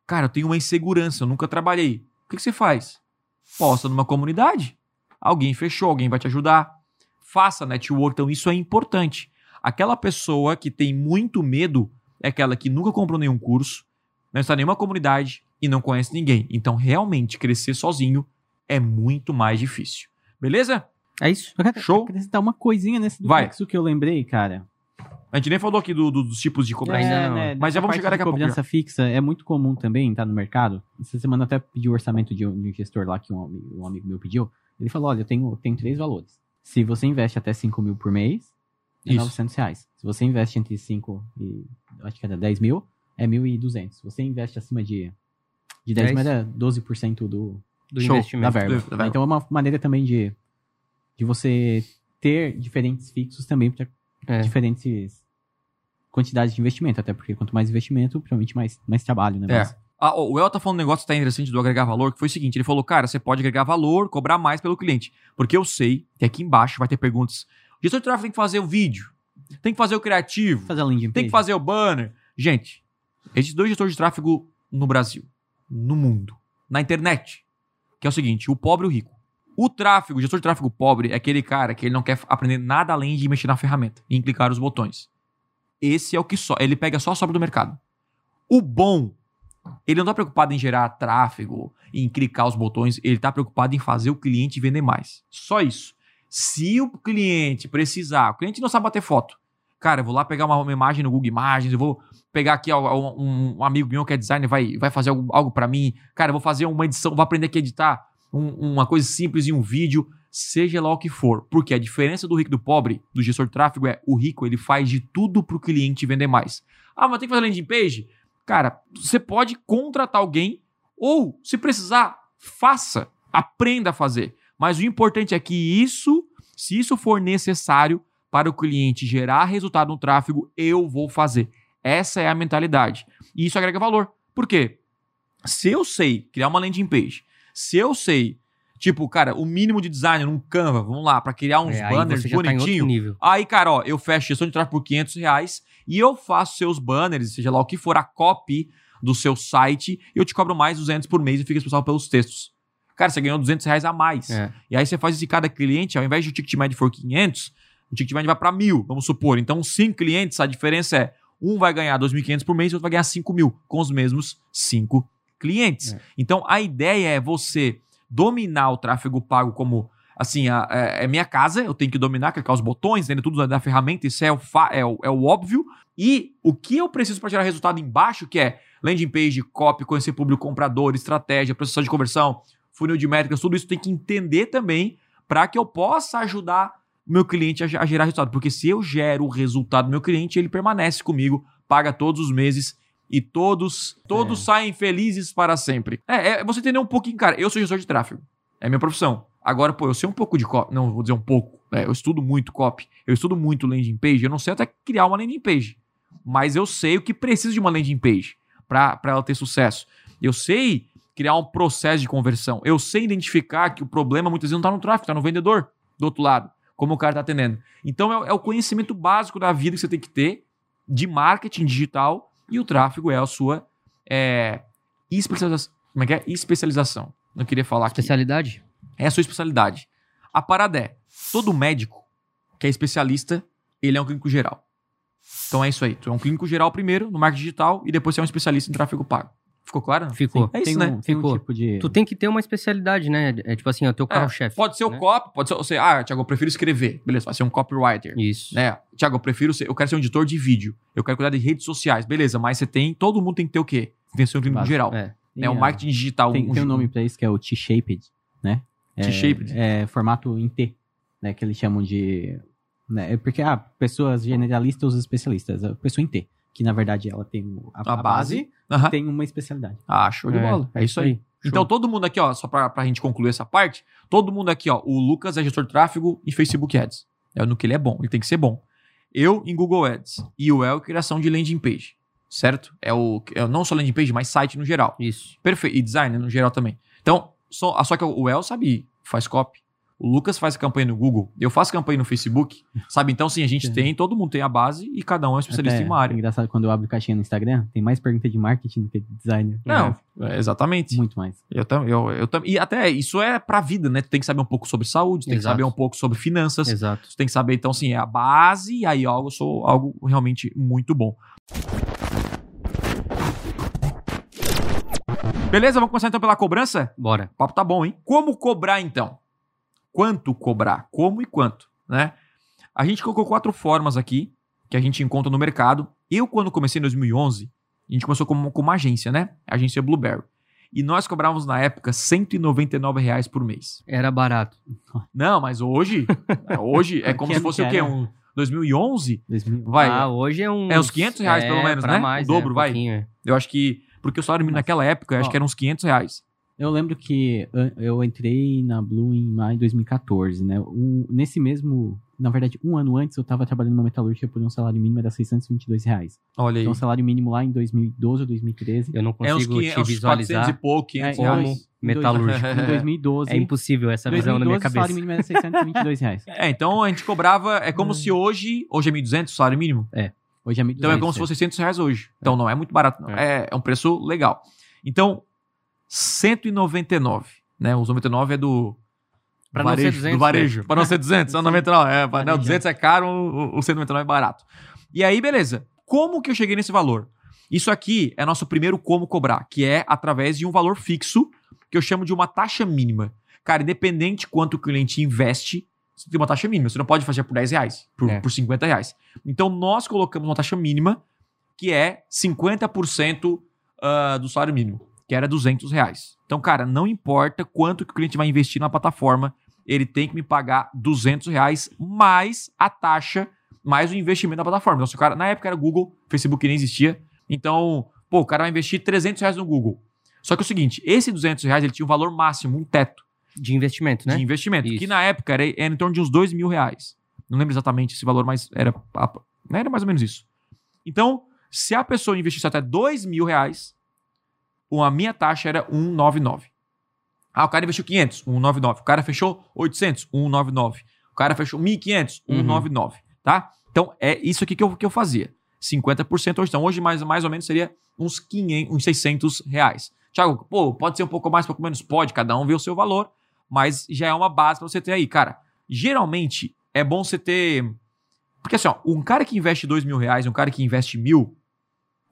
Cara, eu tenho uma insegurança, eu nunca trabalhei. O que, que você faz? Posta numa comunidade. Alguém fechou, alguém vai te ajudar. Faça network, então isso é importante. Aquela pessoa que tem muito medo é aquela que nunca comprou nenhum curso, não está em nenhuma comunidade e não conhece ninguém. Então, realmente, crescer sozinho é muito mais difícil. Beleza? É isso? Eu quero Show. acrescentar uma coisinha nesse Vai. fluxo que eu lembrei, cara. A gente nem falou aqui do- do- dos tipos de cobrança. Ainda não. né, Mas já vamos chegar daqui a pouco, cobrança fixa é muito comum também, tá no mercado. Essa semana até pedi o orçamento de um, gestor lá que um, um amigo meu pediu. Ele falou, olha, eu tenho, tenho três valores. Se você investe até 5 mil por mês, é Isso. 900 reais. Se você investe entre 5 e, acho que era 10 mil, é 1.200. Se você investe acima de, de 10 mil, 10. é 12% do, Do Show. da investimento. verba. Da verba. Então é uma maneira também de, de você ter diferentes fixos também para É. diferentes quantidades de investimento. Até porque quanto mais investimento, provavelmente mais, mais trabalho, né? É. Mas- Ah, o El tá falando um negócio que tá interessante do agregar valor, que foi o seguinte: ele falou, cara, você pode agregar valor, cobrar mais pelo cliente. Porque eu sei que aqui embaixo vai ter perguntas. O gestor de tráfego tem que fazer o vídeo, tem que fazer o criativo, fazer tem que fazer o banner. Gente, existem dois gestores de tráfego no Brasil, no mundo, na internet. Que é o seguinte: o pobre e o rico. O tráfego, o gestor de tráfego pobre é aquele cara que ele não quer aprender nada além de mexer na ferramenta e clicar os botões. Esse é o que só. Ele pega só a sobra do mercado. O bom, ele não tá preocupado em gerar tráfego, em clicar os botões, ele tá preocupado em fazer o cliente vender mais. Só isso. Se o cliente precisar, o cliente não sabe bater foto. Cara, eu vou lá pegar uma, uma imagem no Google Imagens, eu vou pegar aqui um, um amigo meu que é designer, vai, vai fazer algo, algo para mim. Cara, eu vou fazer uma edição, vou aprender aqui a editar um- uma coisa simples em um vídeo, seja lá o que for. Porque a diferença do rico e do pobre, do gestor de tráfego, é o rico ele faz de tudo pro cliente vender mais. Ah, mas tem que fazer landing page? Cara, você pode contratar alguém ou, se precisar, faça, aprenda a fazer. Mas o importante é que isso, se isso for necessário para o cliente gerar resultado no tráfego, eu vou fazer. Essa é a mentalidade. E isso agrega valor. Por quê? Se eu sei criar uma landing page, se eu sei, tipo, cara, o mínimo de design num Canva, vamos lá, para criar uns É, banners tá bonitinhos, nível. Aí, cara, ó, eu fecho gestão de tráfego por 500 reais e eu faço seus banners, seja lá o que for, a copy do seu site, e eu te cobro mais 200 por mês e fica responsável pelos textos. Cara, você ganhou 200 reais a mais. É. E aí você faz isso cada cliente, ao invés de o ticket médio for 500, o ticket médio vai para mil, vamos supor. Então, cinco clientes, a diferença é um vai ganhar 2.500 por mês e outro vai ganhar 5 mil, com os mesmos cinco clientes. É. Então, a ideia é você dominar o tráfego pago como assim, a- é, é minha casa, eu tenho que dominar, clicar os botões, entender tudo da ferramenta, isso é o, fa- é, o, é o óbvio. E o que eu preciso para gerar resultado embaixo, que é landing page, copy, conhecer público comprador, estratégia, processos de conversão, funil de métricas, tudo isso tem que entender também para que eu possa ajudar meu cliente a, a gerar resultado. Porque se eu gero o resultado do meu cliente, ele permanece comigo, paga todos os meses e todos todos É. saem felizes para sempre. É, é você entender um pouquinho, cara. Eu sou gestor de tráfego. É minha profissão. Agora, pô, eu sei um pouco de copy. Não, vou dizer um pouco. né? eu estudo muito copy. Eu estudo muito landing page. Eu não sei até criar uma landing page. Mas eu sei o que precisa de uma landing page para ela ter sucesso. Eu sei criar um processo de conversão. Eu sei identificar que o problema muitas vezes não está no tráfego, está no vendedor do outro lado. Como o cara está atendendo. Então é, é o conhecimento básico da vida que você tem que ter de marketing digital e o tráfego é a sua é, especialização. Como é que é? Especialização. Não queria falar aqui. Especialidade? É a sua especialidade. A parada é, todo médico que é especialista, ele é um clínico geral. Então é isso aí. Tu é um clínico geral primeiro, no marketing digital, e depois você é um especialista em tráfego pago. Ficou claro? Ficou. É isso, tem né? Um, tem um Ficou. tipo de... Tu tem que ter uma especialidade, né? É tipo assim, é o teu carro-chefe. Pode ser o né? copy, pode ser você, ah, Thiago, eu prefiro escrever. Beleza, vai ser um copywriter. Isso. Né? Thiago, eu prefiro ser, eu quero ser um editor de vídeo. Eu quero cuidar de redes sociais. Beleza, mas você tem, todo mundo tem que ter o quê? Tem que ser um clínico geral. É. É um a- marketing digital. Tem, um, tem um nome pra isso que é o T-shaped, né? É- T-shaped? É, formato em T, né? Que eles chamam de... Né? É porque, ah, pessoas generalistas ou especialistas. A pessoa em T, que na verdade ela tem a, A a base. base, Aham. tem uma especialidade. Ah, show de bola. É isso aí. Então, todo mundo aqui, ó, só pra, pra gente concluir essa parte, todo mundo aqui, ó, o Lucas é gestor de tráfego em Facebook Ads. É no que ele é bom, ele tem que ser bom. Eu em Google Ads. E o El criação de landing page. Certo? É o. É não só landing page, mas site no geral. Isso. Perfeito. E design no geral também. Então, só, só que o El sabe, faz copy. O Lucas faz campanha no Google. Eu faço campanha no Facebook. Sabe? Então, sim, a gente Sim. tem, todo mundo tem a base e cada um é um especialista Até em uma área. É engraçado quando eu abro caixinha no Instagram, tem mais pergunta de marketing do que de design. Não, é, exatamente. Muito mais. Eu também, eu, eu E até isso é pra vida, né? Tu tem que saber um pouco sobre saúde, tem que Exato. saber um pouco sobre finanças, Exato. tu tem que saber, então, assim, é a base, e aí algo, sou algo realmente muito bom. Beleza, vamos começar então pela cobrança? Bora. O papo tá bom, hein? Como cobrar, então? Quanto cobrar? Como e quanto, né? A gente colocou quatro formas aqui que a gente encontra no mercado. Eu, quando comecei em 2011, a gente começou como, como uma agência, né? A agência Blueberry. E nós cobrávamos na época 199 reais por mês. Era barato. Não, mas hoje, hoje é (laughs) como se fosse o quê? Um 2011? 2000. Vai. Ah, hoje é um. É uns 500 reais, pelo menos, né? Mais, O dobro, é, um vai. é. Eu acho que. Porque o salário mínimo naquela época, eu acho que era uns 500 reais. Eu lembro que eu entrei na Blue em maio de 2014, né? Um- nesse mesmo, na verdade, um ano antes eu tava trabalhando numa metalúrgica por um salário mínimo era 622 reais. Olha aí. Então, o salário mínimo lá em 2012 ou 2013. Eu não É consigo 500, te uns 400 e visualizar pouco, 500 É, como dois- metalúrgico. Em 2012. É impossível essa Em visão na minha 2012 o salário cabeça. mínimo era 622 reais. É, então a gente cobrava. É como Hum. se hoje. Hoje é 1.200 o salário mínimo. Hoje é 1.200. Então é como se fosse 600 reais hoje. Então não é muito barato, não. É, é um preço legal. Então, 199. Né? Os 99 é do. Pra não ser varejo, 200, do varejo. Pra não ser 200, só 99. É, não, Varejo. 200 é caro, o, o 199 é barato. E aí, beleza. Como que eu cheguei nesse valor? Isso aqui é nosso primeiro como cobrar, que é através de um valor fixo, que eu chamo de uma taxa mínima. Cara, independente quanto o cliente investe, você tem uma taxa mínima. Você não pode fazer por 10 reais, por, É. por 50 reais. Então, nós colocamos uma taxa mínima, que é 50% ah, do salário mínimo, que era 200 reais. Então, cara, não importa quanto que o cliente vai investir na plataforma, ele tem que me pagar 200 reais mais a taxa, mais o investimento na plataforma. Então, se o cara, na época era Google, Facebook nem existia. Então, pô, o cara vai investir 300 reais no Google. Só que é o seguinte, esse 200 reais ele tinha um valor máximo, um teto De investimento, né? de investimento, Isso. que na época era, era em torno de uns 2 mil reais. Não lembro exatamente esse valor, mas era, né, era mais ou menos isso. Então, se a pessoa investisse até 2 mil reais, a minha taxa era 199. Ah, o cara investiu 500, 199. O cara fechou 800, 199. O cara fechou 1.500, Uhum. 199, tá? Então, é isso aqui que eu, que eu fazia. 50% hoje. Então, hoje mais, mais ou menos seria uns 500, uns 600 reais. Tiago, pô, pode ser um pouco mais, um pouco menos? Pode, cada um vê o seu valor, mas já é uma base pra você ter aí. Cara, geralmente é bom você ter... Porque assim, ó, um cara que investe 2 mil reais e um cara que investe mil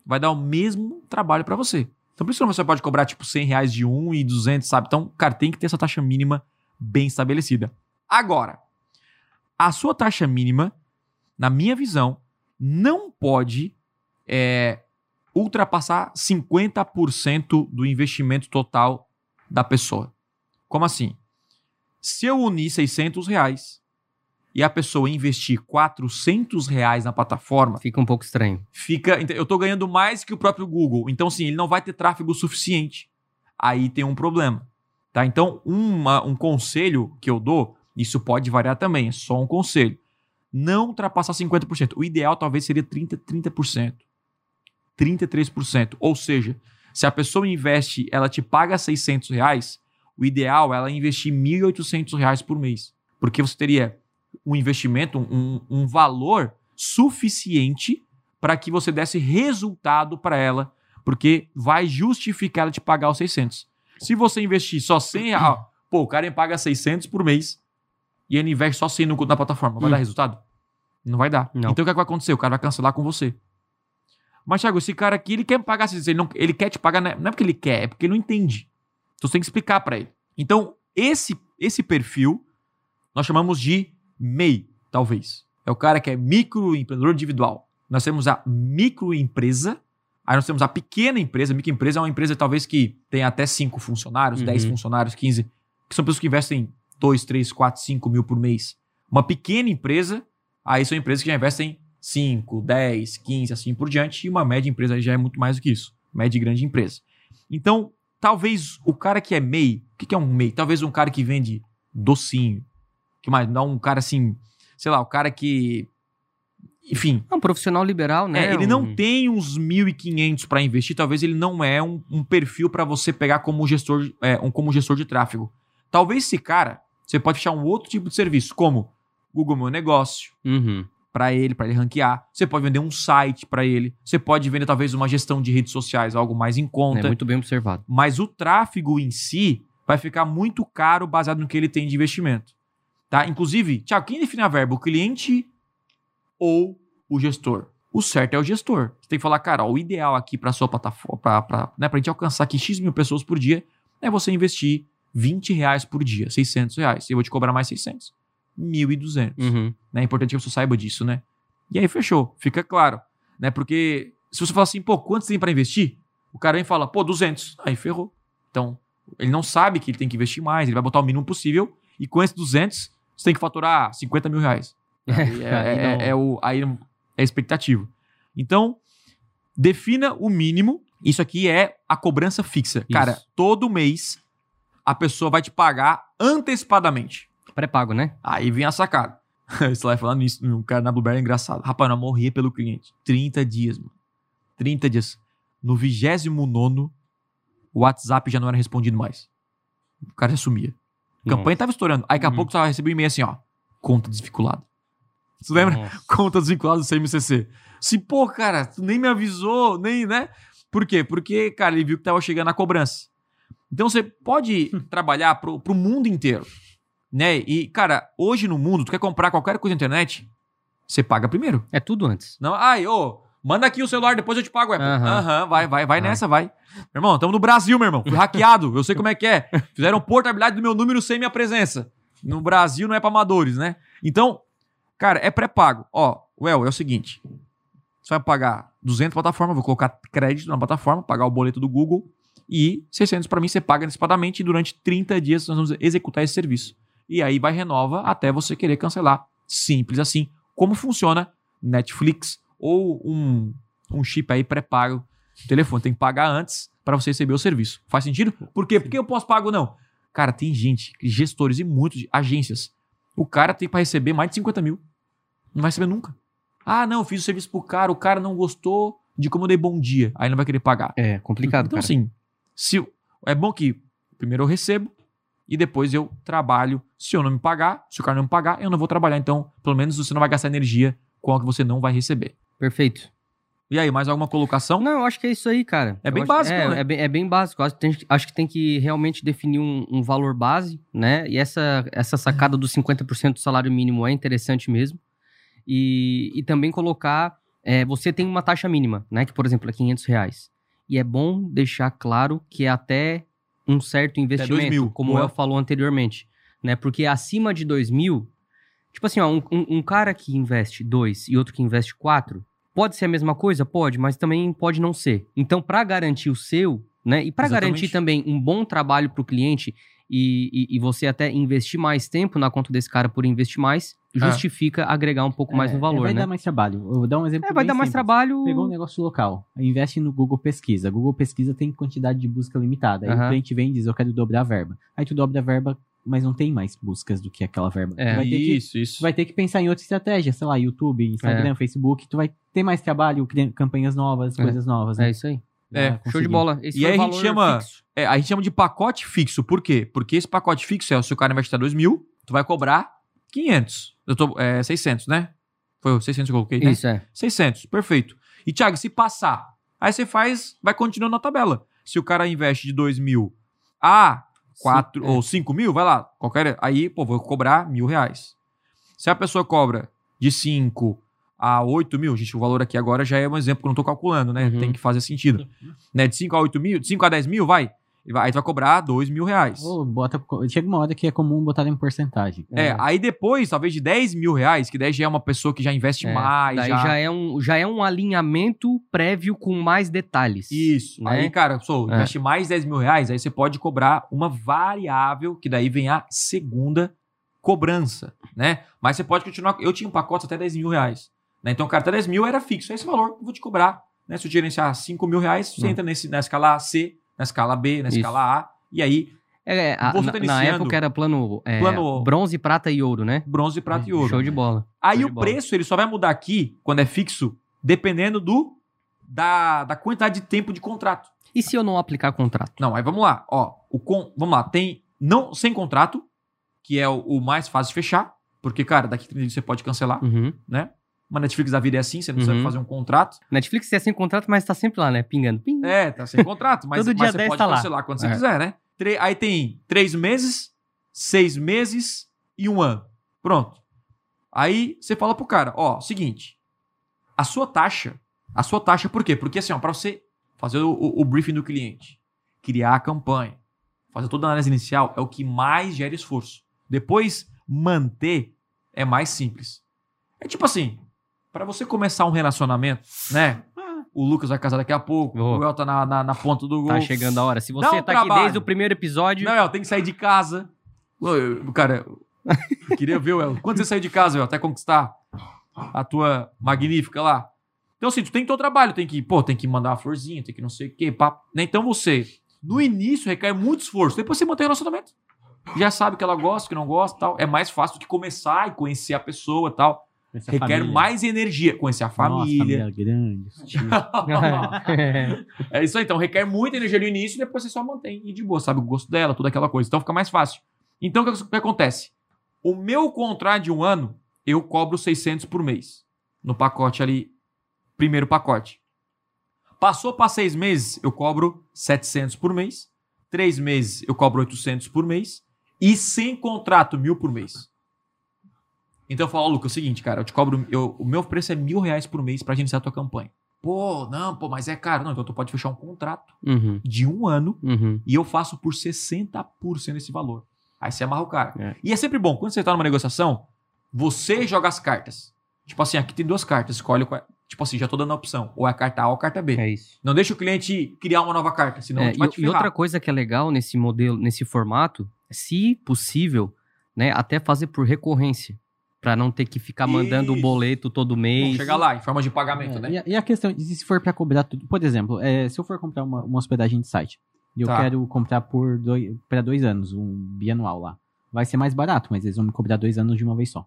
vai dar o mesmo trabalho pra você. Então, por isso você pode cobrar, tipo, 100 reais de um e 200, sabe? Então, cara, tem que ter essa taxa mínima bem estabelecida. Agora, a sua taxa mínima, na minha visão, não pode é, ultrapassar 50% do investimento total da pessoa. Como assim? Se eu unir 600 reais e a pessoa investir 400 reais na plataforma, Fica um pouco estranho. fica. Eu tô ganhando mais que o próprio Google. Então, sim, ele não vai ter tráfego suficiente. Aí tem um problema. Tá? Então, uma- um conselho que eu dou, isso pode variar também, é só um conselho. Não ultrapassar 50%. O ideal talvez seria 30%, 30%. 33%. Ou seja, se a pessoa investe, ela te paga 600 reais, o ideal é ela investir 1.800 reais por mês. Porque você teria um investimento, um, um valor suficiente para que você desse resultado para ela, porque vai justificar ela te pagar os 600. Se você investir só 100 reais, (clears throat) pô, o cara paga 600 por mês e ele investe só 100 no, na plataforma, vai Hum. dar resultado? Não vai dar. Não. Então o que, é que vai acontecer? O cara vai cancelar com você. Mas, Thiago, esse cara aqui, ele quer me pagar 600, ele, não, ele quer te pagar, não é não é porque ele quer, é porque ele não entende. Então você tem que explicar para ele. Então, esse, esse perfil nós chamamos de MEI, talvez. É o cara que é microempreendedor individual. Nós temos a microempresa, aí nós temos a pequena empresa. A microempresa é uma empresa talvez que tem até 5 funcionários, Uhum. 10 funcionários, 15, que são pessoas que investem 2, 3, 4, 5 mil por mês. Uma pequena empresa, aí são empresas que já investem 5, 10, 15, assim por diante, e uma média empresa já é muito mais do que isso. Média e grande empresa. Então, talvez o cara que é MEI, o que que é um MEI? Talvez um cara que vende docinho, que mais? Não, um cara assim, sei lá, o cara que. Enfim. É um profissional liberal, né? é, ele não Um- tem uns 1.500 para investir, talvez ele não é um, um perfil para você pegar como gestor, de- é, um, como gestor de tráfego. Talvez esse cara, você pode fechar um outro tipo de serviço, como Google Meu Negócio, Uhum. para ele, para ele ranquear. Você pode vender um site para ele. Você pode vender talvez uma gestão de redes sociais, algo mais em conta. É muito bem observado. Mas o tráfego em si vai ficar muito caro baseado no que ele tem de investimento. Tá? Inclusive, Tiago, quem define a verba? O cliente ou o gestor? O certo é o gestor. Você tem que falar, cara, ó, o ideal aqui para sua plataforma, para né, a gente alcançar aqui X mil pessoas por dia, é você investir 20 reais por dia, 600 reais. Eu vou te cobrar mais 600. 1.200 Uhum. né? É importante que você saiba disso, né? E aí fechou, fica claro, né? Porque se você falar assim, pô, quanto você tem para investir? O cara vem e fala, pô, 200. Aí ferrou. Então, ele não sabe que ele tem que investir mais, ele vai botar o mínimo possível e com esses 200 você tem que faturar 50 mil reais. É, Aí é- (laughs) não. é o, aí é a expectativa. Então, defina o mínimo. Isso aqui é a cobrança fixa. Cara, todo mês a pessoa vai te pagar antecipadamente. Pré-pago, né? Aí vem a sacada. (laughs) Você vai falando isso, um cara na Blueberry é engraçado. Rapaz, eu morria pelo cliente. 30 dias, mano. 30 dias. No 29 o WhatsApp já não era respondido mais. O cara já sumia. A campanha tava estourando. Aí daqui a Uhum. pouco você recebeu um e-mail assim, ó. Conta desvinculada. Você lembra? Nossa. Conta desvinculada do CMCC. Se, pô, cara, tu nem me avisou, nem, né? Por quê? Porque, cara, ele viu que tava chegando a cobrança. Então você pode trabalhar pro, pro mundo inteiro, né? E, cara, hoje no mundo, tu quer comprar qualquer coisa na internet, você paga primeiro. É tudo antes. Não, ai, ô, manda aqui o celular, depois eu te pago, Apple. Aham. Vai, vai, vai Vai. nessa, vai. Meu irmão, estamos no Brasil, meu irmão. Fui hackeado, eu sei como é que é. Fizeram portabilidade do meu número sem minha presença. No Brasil não é pra amadores, né? Então, cara, é pré-pago. Ó, Well, é o seguinte. Você vai pagar 200 na plataforma, vou colocar crédito na plataforma, pagar o boleto do Google e 600 pra mim você paga antecipadamente e durante 30 dias nós vamos executar esse serviço. E aí vai renova até você querer cancelar. Simples assim. Como funciona Netflix ou um, um chip aí pré-pago no telefone. Tem que pagar antes para você receber o serviço. Faz sentido? Por quê? Por que eu posso pago não? Cara, tem gente, gestores e muitas agências. O cara tem para receber mais de 50 mil. Não vai receber nunca. Ah, não, eu fiz o serviço pro cara, o cara não gostou de como eu dei bom dia. Aí não vai querer pagar. É complicado, Então, cara. assim, se, é bom que primeiro eu recebo e depois eu trabalho. Se eu não me pagar, se o cara não me pagar, eu não vou trabalhar. Então, pelo menos você não vai gastar energia com algo que você não vai receber. Perfeito. E aí, mais alguma colocação? Não, eu acho que é isso aí, cara. É Eu bem acho- básico, é, né? É bem, é bem básico. Acho que, tem, acho que tem que realmente definir um, um valor base, né? E essa, essa sacada dos 50% do salário mínimo é interessante mesmo. E, e também colocar... é, você tem uma taxa mínima, né? Que, por exemplo, é 500 reais. E é bom deixar claro que é até um certo investimento, 2.000, como o El falou anteriormente. Né? Porque acima de 2 mil... Tipo assim, ó, um, um- um cara que investe 2 e outro que investe 4, Pode ser a mesma coisa? Pode, mas também pode não ser. Então, para garantir o seu, né? E para garantir também um bom trabalho para o cliente e, e- e você até investir mais tempo na conta desse cara por investir mais, justifica agregar um pouco mais É, no valor, vai né? dar mais trabalho. Eu vou dar um exemplo É, vai dar mais simples. trabalho. Pegou um negócio local, investe no Google Pesquisa. Google Pesquisa tem quantidade de busca limitada. Aí Aham. o cliente vem e diz, eu quero dobrar a verba. Aí tu dobra a verba, mas não tem mais buscas do que aquela verba. É. Tu vai ter que isso, isso. Tu vai ter que pensar em outra estratégia, sei lá, YouTube, É. Instagram, Facebook, tu vai ter mais trabalho, criando campanhas novas, É. coisas novas, né? É isso aí. É, Show de bola. Esse E aí a gente chama-. É, a gente chama de pacote fixo. Por quê? Porque esse pacote fixo é, se o cara investir 2 mil, tu vai cobrar 500. Eu tô, é, 600, né? Foi o 600 que eu coloquei, né? Isso, é. 600, perfeito. E, Thiago, se passar, aí você faz, vai continuando na tabela. Se o cara investe de 2 mil a 4 Sim, é. ou 5 mil, vai lá, qualquer, aí, pô, vou cobrar mil reais. Se a pessoa cobra de 5 a 8 mil, gente, o valor aqui agora já é um exemplo que eu não tô calculando, né? Uhum. Tem que fazer sentido. Né? De 5 a 8 mil, de 5 a 10 mil, vai. E vai- Aí tu vai cobrar 2 mil reais. Ou bota, chega uma hora que é comum botar em porcentagem. É, aí depois, talvez de 10 mil reais, que daí já é uma pessoa que já investe É, mais. Daí já... é um, já é um alinhamento prévio com mais detalhes. Isso. né? Aí, cara, sou, É. investe mais 10 mil reais, aí você pode cobrar uma variável, que daí vem a segunda cobrança, né? Mas você pode continuar. Eu tinha um pacote até 10 mil reais. Né? Então, cara, até 10 mil era fixo. É esse valor que eu vou te cobrar. Né? Se eu gerenciar 5 mil reais, você Hum. entra nesse, na escala C, na escala B, na Isso. escala A, e aí, É, a- na, tá na época era plano, é, Plano- bronze, prata e ouro, né? bronze, prata e ouro. Show de bola. Aí o bola. preço ele só vai mudar aqui, quando é fixo, dependendo do da, da quantidade de tempo de contrato. E se eu não aplicar contrato? Não, aí vamos lá. Ó, o con, vamos lá, tem não sem contrato, que é o, o mais fácil de fechar, porque, cara, daqui 30 dias você pode cancelar, Uhum. né? Uma Netflix da vida é assim, você não precisa Uhum. fazer um contrato. Netflix é sem contrato, mas tá sempre lá, né? Pingando. Ping. É, tá sem contrato, mas, (laughs) Todo mas dia você 10 pode tá lá. cancelar quando você É. quiser, né? Tre- aí tem três meses, seis meses e um ano. Pronto. Aí você fala pro cara, ó, seguinte, a sua taxa, a sua taxa por quê? Porque assim, ó, pra você fazer o, o- o briefing do cliente, criar a campanha, fazer toda a análise inicial é o que mais gera esforço. Depois, manter é mais simples. É tipo assim, Pra você começar um relacionamento, né? O Lucas vai casar daqui a pouco, Vou. o El tá na, na, na ponta do gol. Tá chegando a hora. Se você um tá aqui trabalho. desde o primeiro episódio, Não, El, tem que sair de casa. Eu- Cara, eu (laughs) queria ver, El. Quando você saiu de casa, El, até conquistar a tua magnífica lá. Então, assim, tu tem o trabalho, tem que, pô, tem que mandar uma florzinha, tem que não sei o quê, pá. Né? Então você, no início, requer muito esforço. Depois você mantém o relacionamento. Já sabe que ela gosta, que não gosta e tal. É mais fácil do que começar e conhecer a pessoa e tal. Requer família. mais energia. Conhecer a Nossa, família. família grande. (laughs) é isso aí, então requer muita energia no início e depois você só mantém e de boa, sabe o gosto dela, toda aquela coisa. Então fica mais fácil. Então o que, o que acontece? O meu contrato de um ano, eu cobro 600 por mês. No pacote ali, primeiro pacote. Passou para seis meses, eu cobro 700 por mês. Três meses, eu cobro 800 por mês. E sem contrato, mil por mês. Então eu falo, Lucas, é o seguinte, cara, eu te cobro. eu- o meu preço é mil reais por mês pra gerenciar a tua campanha. Pô, não, pô, mas é caro. Não, então tu pode fechar um contrato Uhum, de um ano uhum. e eu faço por 60% desse valor. Aí você amarra o cara. É. E é sempre bom, quando você tá numa negociação, você joga as cartas. Tipo assim, aqui tem duas cartas, escolhe qual. é- Tipo assim, já tô dando a opção. Ou é a carta A ou a carta B. É isso. Não deixa o cliente criar uma nova carta, senão É, vai e, te e ferrar. outra coisa que é legal nesse modelo, nesse formato, é, se possível, né, até fazer por recorrência, Pra não ter que ficar mandando o boleto todo mês. Vamos chegar lá, em forma de pagamento, É, né? e, a, e a questão de se for pra cobrar tudo. Por exemplo, é, se eu for comprar uma, uma hospedagem de site e eu Tá. quero comprar por dois, para dois anos, um bianual lá, vai ser mais barato, mas eles vão me cobrar dois anos de uma vez só.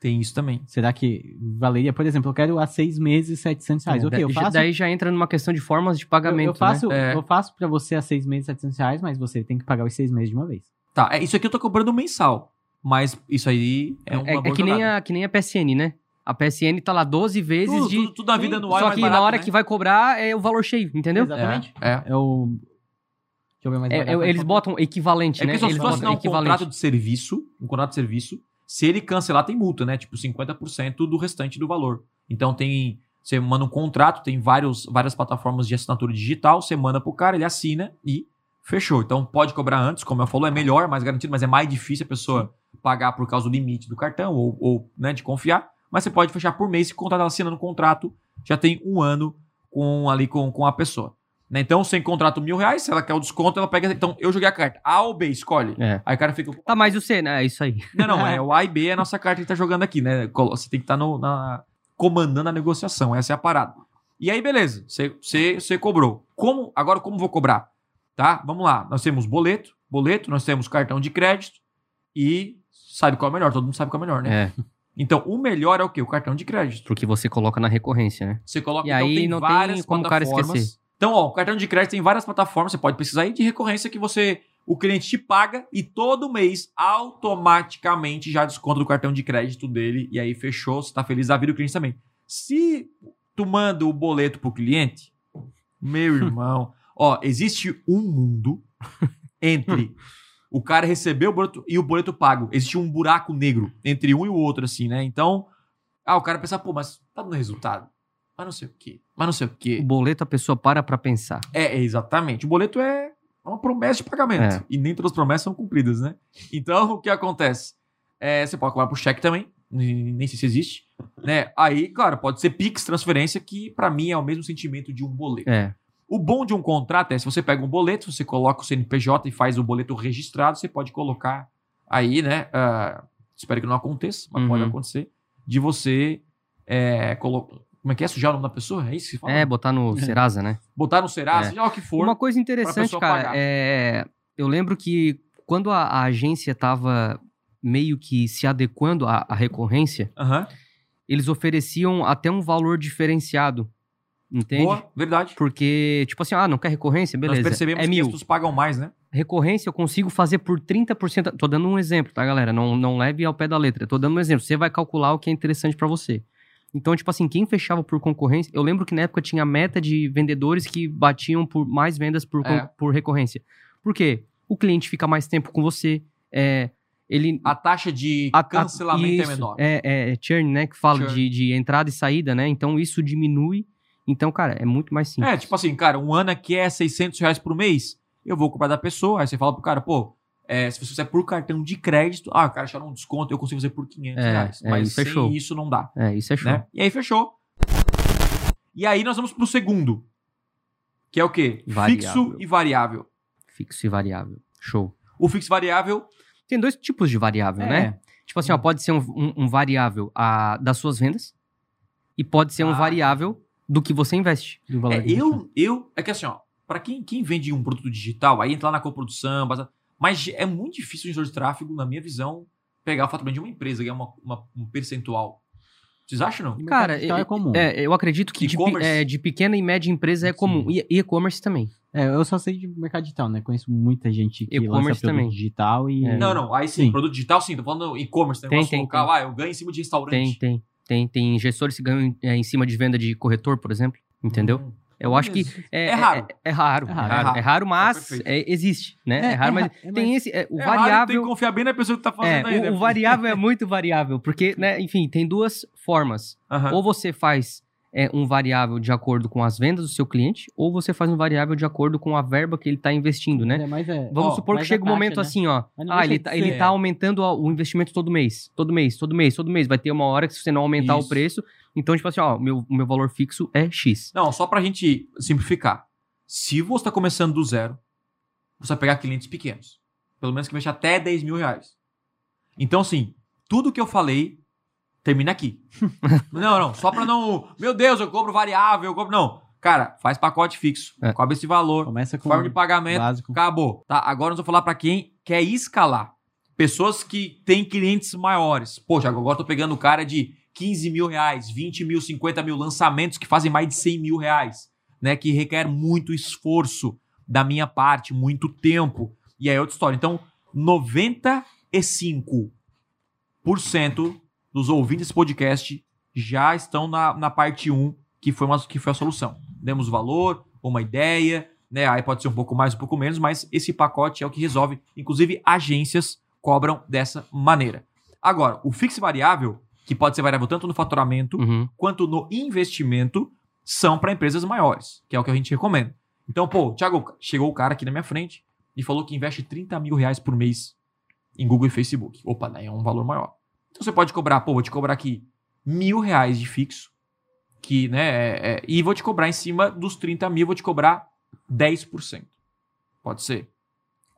Tem isso também. Será que valeria, por exemplo, eu quero há seis meses 700 reais? É, ok, eu faço. Daí já entra numa questão de formas de eu, pagamento. eu faço, né? É. eu faço pra você há seis meses 700 reais, mas você tem que pagar os seis meses de uma vez. Tá, é, isso aqui eu tô cobrando mensal. Mas isso aí é né? uma É, é boa que, nem a, que nem a PSN, né? A PSN tá lá 12 vezes tudo, de. tudo, tudo na vida anual é Só mais que barato, na hora né? que vai cobrar é o valor cheio, entendeu? Exatamente. É, é. É o. Deixa eu ver mais É, barato. é, eles botam equivalente, É né? que só se Eles assinar um equivalente. contrato de serviço, um contrato de serviço, se ele cancelar, tem multa, né? Tipo, 50% do restante do valor. Então tem. Você manda um contrato, tem vários, várias plataformas de assinatura digital, você manda pro cara, ele assina e fechou. Então pode cobrar antes, como eu falou, é melhor, mais garantido, mas é mais difícil a pessoa pagar por causa do limite do cartão ou, ou né, de confiar. Mas você pode fechar por mês, se o contrato ela assinando um contrato, já tem um ano com ali com, com a pessoa. Né? Então, sem contrato mil reais, se ela quer o desconto, ela pega. Então, eu joguei a carta. A ou B, escolhe. É. Aí o cara fica. Tá, mas o C, né? É isso aí. Não, não, é (laughs) o A e B é a nossa carta que tá jogando aqui, né? Você tem que estar no, na, comandando a negociação, essa é a parada. E aí, beleza, você, você, você cobrou. Como, agora, como vou cobrar? Tá? Vamos lá. Nós temos boleto, boleto, nós temos cartão de crédito e sabe qual é o melhor? Todo mundo sabe qual é o melhor, né? É, (laughs) Então, o melhor é o quê? O cartão de crédito. porque você coloca na recorrência, né? Você coloca E então, aí tem não tem várias como o cara esquecer. Então, ó, o cartão de crédito tem várias plataformas, você pode precisar aí de recorrência que você o cliente te paga e todo mês automaticamente já desconta do cartão de crédito dele e aí fechou, você tá feliz da vida o cliente também. Se tu manda o boleto pro cliente, meu irmão, (laughs) ó, existe um mundo entre (laughs) o cara receber o boleto e o boleto pago. Existe um buraco negro entre um e o outro, assim, né? Então, ah, o cara pensa, pô, mas tá dando resultado. Mas não sei o quê. Mas não sei o O quê. boleto a pessoa para pra pensar. É, é, exatamente. O boleto é uma promessa de pagamento. É. E nem todas as promessas são cumpridas, né? Então, (laughs) o que acontece? É, você pode cobrar por cheque também. Nem sei se existe. Né? Aí, claro, pode ser Pix, transferência, que pra mim é o mesmo sentimento de um boleto. É. O bom de um contrato é, se você pega um boleto, você coloca o CNPJ e faz o boleto registrado, você pode colocar aí, né? ah, espero que não aconteça, mas Uhum. pode acontecer, de você é, colocar. Como é que é? Sujar o nome da pessoa? É isso que fala? É, botar no Serasa, né? Botar no Serasa, É. lá o que for. Uma coisa interessante, cara, é. Eu lembro que quando a, a agência tava meio que se adequando à, à recorrência, eles ofereciam até um valor diferenciado. Entende? Boa, verdade. Porque, tipo assim, ah, não quer recorrência? Beleza. Nós percebemos é que mil. as pessoas pagam mais, né? Recorrência eu consigo fazer por 30%. Tô dando um exemplo, tá, galera? Não, não leve ao pé da letra. Tô dando um exemplo. Você vai calcular o que é interessante pra você. Então, tipo assim, quem fechava por concorrência. Eu lembro que na época tinha meta de vendedores que batiam por mais vendas por, É. por recorrência. Por quê? O cliente fica mais tempo com você. É, ele. A taxa de a- a- cancelamento é isso, menor. É, é churn, né? Que fala de, de entrada e saída, né? Então isso diminui. Então, cara, é muito mais simples. É, tipo assim, cara, um ano aqui é 600 reais por mês. Eu vou cobrar da pessoa. Aí você fala pro cara, pô, É, se você fizer por cartão de crédito, ah, o cara acharam um desconto, eu consigo fazer por 500 É, reais. é, Mas é sem show. isso não dá. É, isso é show. Né? E aí fechou. E aí nós vamos pro segundo. Que é o quê? Variável. Fixo e variável. Fixo e variável. Show. O fixo e variável Tem dois tipos de variável, É. né? Tipo assim, ó, pode ser um, um- um variável ah, das suas vendas e pode ser um Ah. variável do que você investe. Do valor É, eu, eu, é que assim, ó, pra quem, quem vende um produto digital, aí entra lá na coprodução, mas é muito difícil o gestor de tráfego, na minha visão, pegar o faturamento de uma empresa, ganhar uma, uma- um percentual. Vocês acham, não? Cara, eu- é comum. É, eu acredito que de, é, de pequena e média empresa é Sim. comum. E e e-commerce também. É, eu só sei de mercado digital, né? Conheço muita gente que lança também. digital e... É. Não, não, aí sim, Sim. produto digital sim, tô falando e-commerce, Tem, negócio tem, local, tem. ah, eu ganho em cima de restaurante. Tem, tem. Tem, tem gestores que ganham é, em cima de venda de corretor, por exemplo. Entendeu? Hum. Eu acho que. Beleza. É, É raro. É, é raro. É É raro. raro, é raro, mas perfeito. é, existe, né? É, É, raro, é mas é, tem mas- esse. é, o É raro, tem que variável. confiar bem na pessoa que tá É, fazendo aí, o, né? o variável é muito variável, porque, né, enfim, tem duas formas. Ou você faz é, um variável de acordo com as vendas do seu cliente, ou você faz um variável de acordo com a verba que ele está investindo, né? É, mas é... Vamos Ó, supor que chega a um momento né? assim, ó. Ah, ele tá, ele tá aumentando ó, o investimento todo mês. Todo mês, todo mês, todo mês. Vai ter uma hora que se você não aumentar Isso. o preço. Então, tipo assim, ó, meu, meu valor fixo é X. Não, só pra gente simplificar. Se você tá começando do zero, você vai pegar clientes pequenos. Pelo menos que mexa até 10 mil reais. Então, assim, tudo que eu falei termina aqui. (laughs) não, não, só pra não. Meu Deus, eu cobro variável, eu cobro. Não. Cara, faz pacote fixo. É. Cobra esse valor. Começa com Forma de pagamento. básico. Acabou. Tá, agora nós vamos falar pra quem quer escalar. Pessoas que têm clientes maiores. Poxa, agora eu tô pegando o cara de 15 mil reais, 20 mil, 50 mil lançamentos que fazem mais de 100 mil reais, né? Que requer muito esforço da minha parte, muito tempo. E aí é outra história. Então, 95% dos ouvintes desse podcast já estão na, na parte 1, que foi, uma, que foi a solução. Demos valor, uma ideia, né? Aí pode ser um pouco mais, um pouco menos, mas esse pacote é o que resolve. Inclusive, agências cobram dessa maneira. Agora, o fixo variável, que pode ser variável tanto no faturamento Uhum. quanto no investimento, são para empresas maiores, que é o que a gente recomenda. Então, pô, Thiago, chegou o cara aqui na minha frente e falou que investe 30 mil reais por mês em Google e Facebook. Opa, daí é um valor maior. Então você pode cobrar, pô, vou te cobrar aqui mil reais de fixo, que, né, é- é- e vou te cobrar em cima dos 30 mil, vou te cobrar 10%. Pode ser.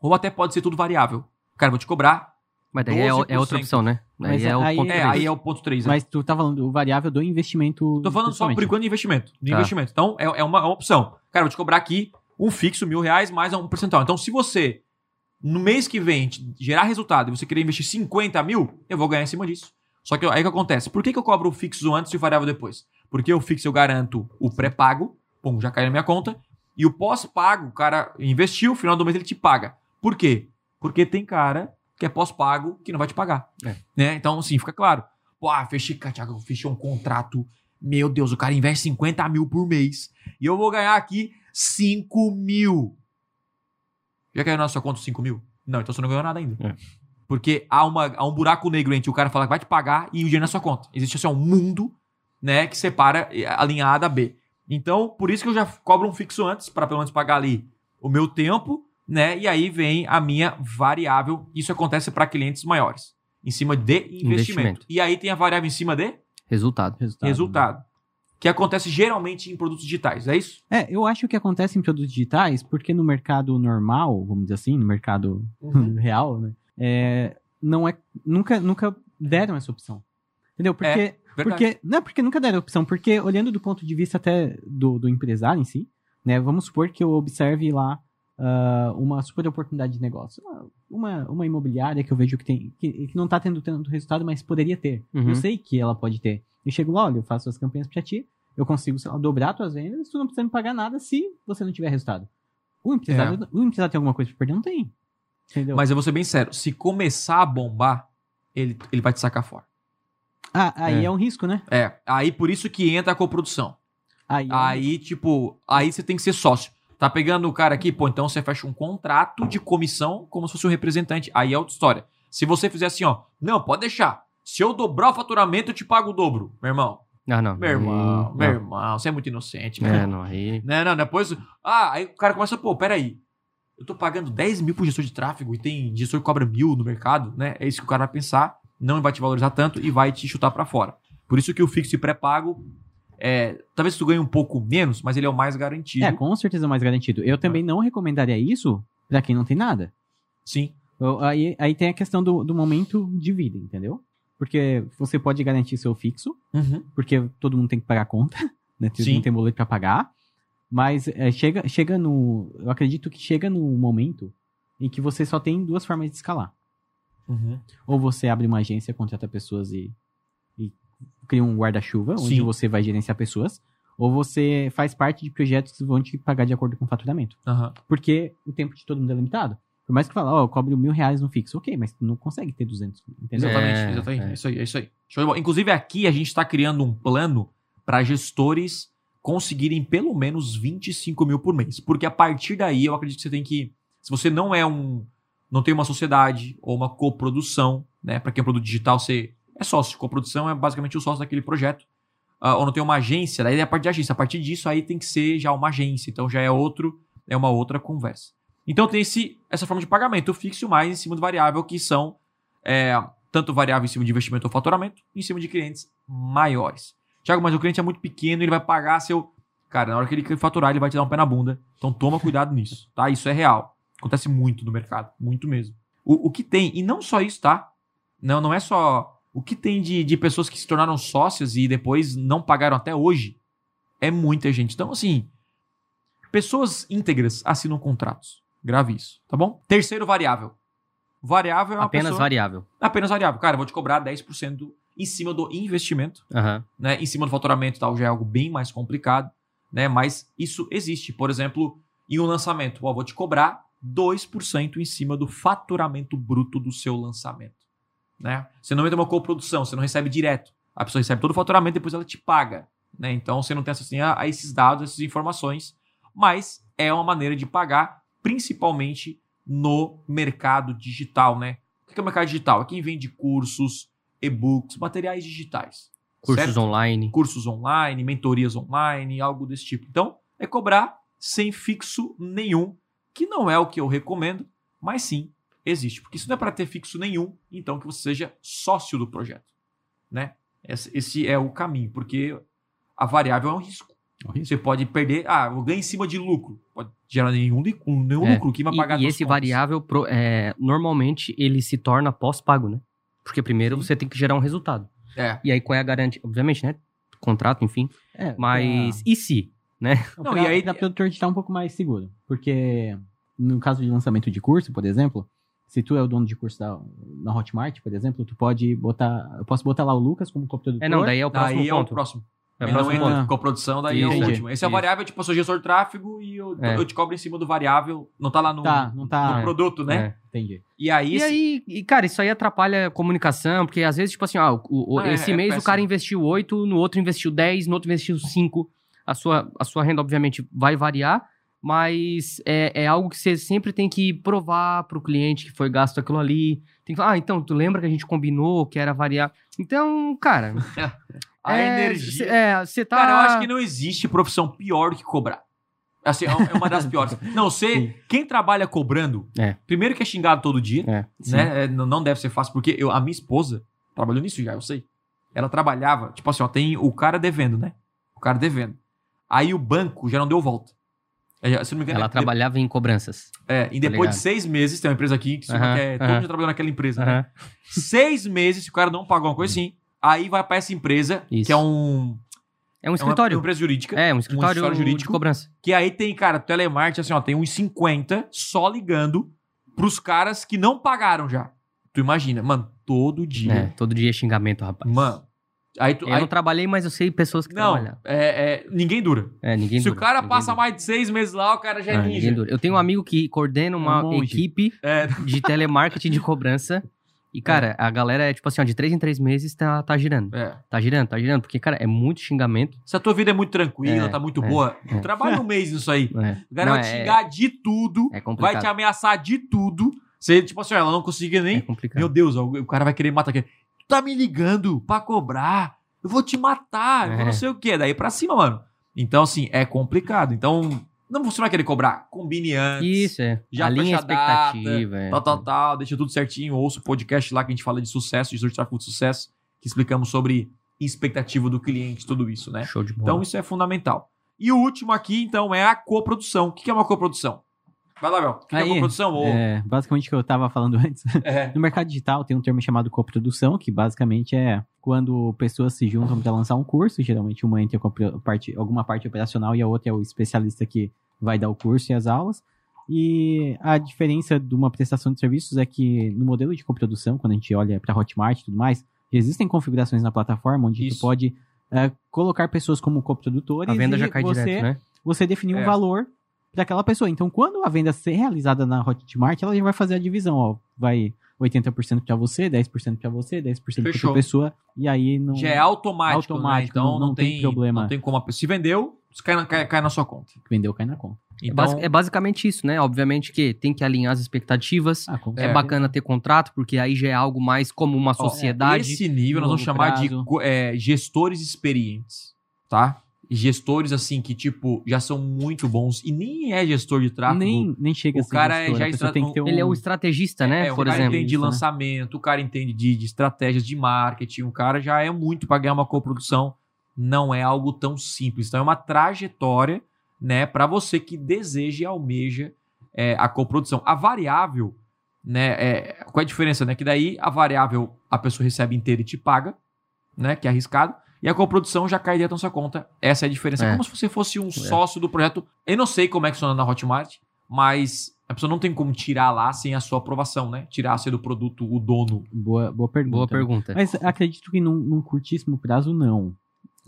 Ou até pode ser tudo variável. Cara, vou te cobrar. Mas daí é, é 12%. outra opção, né? Mas é o aí- ponto É, três. aí é o ponto 3. Mas tu tá falando o variável do investimento. Tô falando só por enquanto de investimento. De Tá. investimento. Então, é, é uma, é uma opção. Cara, vou te cobrar aqui um fixo, mil reais, mais um percentual. Então, se você, no mês que vem, gerar resultado e você querer investir 50 mil, eu vou ganhar em cima disso. Só que aí o que acontece? Por que, que eu cobro o fixo antes e o variável depois? Porque o fixo eu garanto o pré-pago, pum, já caiu na minha conta, e o pós-pago, o cara investiu, no final do mês ele te paga. Por quê? Porque tem cara que é pós-pago que não vai te pagar. É. Né? Então, assim, fica claro. Pô, ah, fechei, Thiago, fechei um contrato. Meu Deus, o cara investe 50 mil por mês. E eu vou ganhar aqui 5 mil. Já caiu na sua conta os 5 mil? Não, então você não ganhou nada ainda. É. Porque há, uma, há um buraco negro entre o cara falar que vai te pagar e o dinheiro na sua conta. Existe assim, um mundo né, que separa a linha A da B. Então, por isso que eu já cobro um fixo antes, para pelo menos pagar ali o meu tempo, né? E aí vem a minha variável. Isso acontece para clientes maiores, em cima de investimento. Investimento. E aí tem a variável em cima de Resultado. Resultado. resultado, que acontece geralmente em produtos digitais, é isso? É, eu acho que acontece em produtos digitais, porque no mercado normal, vamos dizer assim, no mercado (laughs) real, né? É, não é, nunca, nunca deram essa opção. Entendeu? Porque, Verdade. porque, não é porque nunca deram a opção, porque olhando do ponto de vista até do, do empresário em si, né? Vamos supor que eu observe lá ah, uma super oportunidade de negócio. Uma, uma, uma imobiliária que eu vejo que tem, que, que não tá tendo tanto resultado, mas poderia ter. Uhum. Eu sei que ela pode ter. Eu chego lá, olha, eu faço as campanhas pra ti, eu consigo lá, dobrar tuas vendas, tu não precisa me pagar nada se você não tiver resultado. O empresário, o empresário tem alguma coisa pra perder? Não tem. Entendeu? Mas eu vou ser bem sério, se começar a bombar, ele, ele vai te sacar fora. ah, aí É. é. um risco, né? É, aí por isso que entra a coprodução. Aí, é Aí, tipo, aí você tem que ser sócio. Tá pegando o cara aqui, pô, então você fecha um contrato de comissão como se fosse um representante. Aí é outra história. Se você fizer assim, ó, não, pode deixar. Se eu dobrar o faturamento, eu te pago o dobro. Meu irmão, Ah, não. meu irmão, meu não. irmão, você é muito inocente. É, mano. não, aí. Não, não, depois. Ah, aí o cara começa, pô, peraí. eu tô pagando 10 mil por gestor de tráfego e tem gestor que cobra mil no mercado, né? É isso que o cara vai pensar, não vai te valorizar tanto e vai te chutar para fora. Por isso que o fixo e pré-pago, é, talvez tu ganhe um pouco menos, mas ele é o mais garantido. É, com certeza mais garantido. Eu também não recomendaria isso pra quem não tem nada. Sim. Aí, aí tem a questão do, do momento de vida, entendeu? Porque você pode garantir seu fixo, Uhum. porque todo mundo tem que pagar a conta, (laughs) né? Todo Sim. mundo tem boleto pra pagar. Mas é, chega, chega no. Eu acredito que chega no momento em que você só tem duas formas de escalar. Uhum. Ou você abre uma agência, contrata pessoas e cria um guarda-chuva, onde Sim. você vai gerenciar pessoas. Ou você faz parte de projetos que vão te pagar de acordo com o faturamento. Aham. Porque o tempo de todo mundo é limitado. Por mais que fala, ó, eu cobro mil reais no fixo. Ok, mas tu não consegue ter 200, entendeu? Exatamente, É, exatamente. é. É isso aí, é isso aí. Show de bola. Inclusive, aqui a gente está criando um plano para gestores conseguirem pelo menos 25 mil por mês. Porque a partir daí, eu acredito que você tem que. Se você não é um. Não tem uma sociedade ou uma coprodução, né? Para quem é produto digital, você é sócio. Coprodução é basicamente o sócio daquele projeto. Ah, ou não tem uma agência, daí é a parte de agência. A partir disso, aí tem que ser já uma agência. Então já é outro, é uma outra conversa. Então tem esse, essa forma de pagamento fixo mais em cima do variável, que são é, tanto variável em cima de investimento ou faturamento, em cima de clientes maiores. Tiago, mas o cliente é muito pequeno, ele vai pagar seu. Cara, na hora que ele faturar, ele vai te dar um pé na bunda. Então toma cuidado nisso, tá? Isso é real. Acontece muito no mercado, muito mesmo. O, o que tem, e não só isso, tá? Não, não é só. O que tem de, de pessoas que se tornaram sócias e depois não pagaram até hoje é muita gente. Então, assim, pessoas íntegras assinam contratos. Grave isso, tá bom? Terceiro variável. Variável é uma Apenas pessoa... variável. Apenas variável. Cara, eu vou te cobrar 10% em cima do investimento, Aham. né? Em cima do faturamento e tal, já é algo bem mais complicado, né? Mas isso existe. Por exemplo, em um lançamento, ó, vou te cobrar 2% em cima do faturamento bruto do seu lançamento, né? Você não entra uma coprodução, você não recebe direto. A pessoa recebe todo o faturamento e depois ela te paga, né? Então você não tem acesso a, a esses dados, essas informações, mas é uma maneira de pagar, principalmente no mercado digital, né? O que é o mercado digital? É quem vende cursos, e-books, materiais digitais. Cursos certo? online. cursos online, mentorias online, algo desse tipo. Então, é cobrar sem fixo nenhum, que não é o que eu recomendo, mas sim existe. Porque isso não é para ter fixo nenhum, então que você seja sócio do projeto, né? Esse, é o caminho, porque a variável é um risco. Você pode perder, ah, eu ganho em cima de lucro. Pode gerar nenhum, nenhum É. lucro que vai E, pagar e tuas esse contas. variável, pro- é, normalmente, ele se torna pós-pago, né? Porque primeiro Sim. você tem que gerar um resultado. É. E aí qual é a garantia? Obviamente, né? Contrato, enfim. É, Mas e se? Não, Não, pra, e aí- pra produtor digital é um pouco mais seguro. Porque no caso de lançamento de curso, por exemplo, se tu é o dono de curso da, na Hotmart, por exemplo, tu pode botar. Eu posso botar lá o Lucas como coprodutor. É, não, daí é o próximo Daí é o ponto. próximo. É o não próximo entra ponto. com a produção, daí é o último. Esse é o variável, tipo, eu sou gestor de tráfego e eu, É. eu te cobro em cima do variável. Não tá lá no, Tá, não tá- no produto, né? É. Entendi. E aí, E aí, e, cara, isso aí atrapalha a comunicação, porque às vezes, tipo assim, ah, o- o- Ah, é- esse é mês o cara investiu 8, no outro investiu 10, no outro investiu 5. A sua, a sua renda, obviamente, vai variar, mas é, é algo que você sempre tem que provar pro cliente que foi gasto aquilo ali. Tem que falar, ah, então, tu lembra que a gente combinou que era variar? Então, cara. (laughs) a é, energia. É, você tá. Cara, eu acho que não existe profissão pior do que cobrar. Assim, é é uma das (laughs) piores. Não, você, Sim. quem trabalha cobrando, É. primeiro que é xingado todo dia, É, né? É, não não deve ser fácil, porque eu, a minha esposa trabalhou nisso já, eu sei. Ela trabalhava, tipo assim, ó, tem o cara devendo, né? O cara devendo. Aí o banco já não deu volta. É, se não me engano, Ela é- trabalhava em cobranças. É, e Tá depois ligado? de seis meses, tem uma empresa aqui que, se chama Aham, que é, todo aham. mundo já trabalhou naquela empresa, né? Aham. Seis meses, se o cara não pagou uma coisa assim, aí vai pra essa empresa, Isso. que é um. É um É uma, escritório. uma empresa jurídica. É, um escritório, escritório de cobrança. Que aí tem, cara, telemarketing, assim, ó, tem uns 50 só ligando pros caras que não pagaram já. Tu imagina, mano, todo É, dia. todo dia é xingamento, rapaz. Mano. Aí tu. Eu aí- não trabalhei, mas eu sei pessoas que não, trabalharam. é, é, ninguém dura. É, ninguém Se o dura, cara ninguém passa dura. mais de seis meses lá, o cara já é ninja. ninguém dura. Eu tenho um amigo que coordena uma um equipe É, de telemarketing de cobrança. E, cara, a galera é tipo assim, ó, de três em três meses tá, tá girando. é. Tá girando, tá girando. Porque, cara, é muito xingamento. Se a tua vida é muito tranquila, É, tá muito é, boa, é. trabalha um mês nisso aí. É. O cara Não, vai te é- xingar de tudo, É vai te ameaçar de tudo. Você, tipo assim, ó, ela não conseguia nem. É complicado. Meu Deus, ó, o cara vai querer matar aqui. Tá me ligando pra cobrar. Eu vou te matar. Eu É. não sei o quê. Daí pra cima, mano. Então, assim, é complicado. Então, Não, você não vai querer cobrar. Combine antes. Isso, é. Já a fecha a data, expectativa. é. Tal, tal, tal. Deixa tudo certinho. Ouça o podcast lá que a gente fala de sucesso, de tráfego de sucesso, que explicamos sobre expectativa do cliente, tudo isso, né? Show de bola. Então isso é fundamental. E o último aqui, então, é a coprodução. O que é uma coprodução? Vai lá, Bel. O que que é Aí, coprodução? Ou- É, basicamente o que eu tava falando (laughs) antes. É. No mercado digital tem um termo chamado coprodução, que basicamente é quando pessoas se juntam para lançar um curso, geralmente uma entra com a pro- parte, alguma parte operacional e a outra é o especialista que vai dar o curso e as aulas. E a diferença de uma prestação de serviços é que no modelo de coprodução, quando a gente olha para Hotmart e tudo mais, existem configurações na plataforma onde Isso. tu pode é, colocar pessoas como coprodutores A venda e já cai você, direto, né? você definir É. um valor para aquela pessoa. Então, quando a venda ser realizada na Hotmart, ela já vai fazer a divisão, ó, vai 80% para você, 10% para você, 10% para Fechou. outra pessoa, e aí não Já é automático, Automático, né? Então não- não, não tem, tem problema. Não tem como a pessoa. Se vendeu, cai na, cai, cai na sua conta. vendeu cai na conta. É, Então, basi- é basicamente isso, né? Obviamente que tem que alinhar as expectativas. Ah, É, É. bacana ter contrato, porque aí já é algo mais como uma ó, sociedade. Esse nível nós vamos chamar de prazo. co- é, gestores experientes, tá? Gestores, assim, que, tipo, já são muito bons. E nem é gestor de tráfego. nem, nem chega o a ser cara é gestor, já a pessoa estra- tem que ter um... Ele é o estrategista, né? É, o Por cara exemplo. entende de isso, né? lançamento, o cara entende de, de estratégias de marketing, o cara já é muito para ganhar uma coprodução. Não é algo tão simples. Então é uma trajetória, né, para você que deseja e almeja é, a coprodução. A variável, né, é, qual é a diferença, né? Que daí a variável a pessoa recebe inteira e te paga, né, que é arriscado. E a coprodução já cai direto na sua conta. Essa é a diferença. É É. como se você fosse um sócio do projeto. Eu não sei como é que funciona na Hotmart, mas a pessoa não tem como tirar lá sem a sua aprovação, né? Tirar ser do produto o dono. Boa, boa pergunta. Boa pergunta. Mas acredito que num, num curtíssimo prazo, não.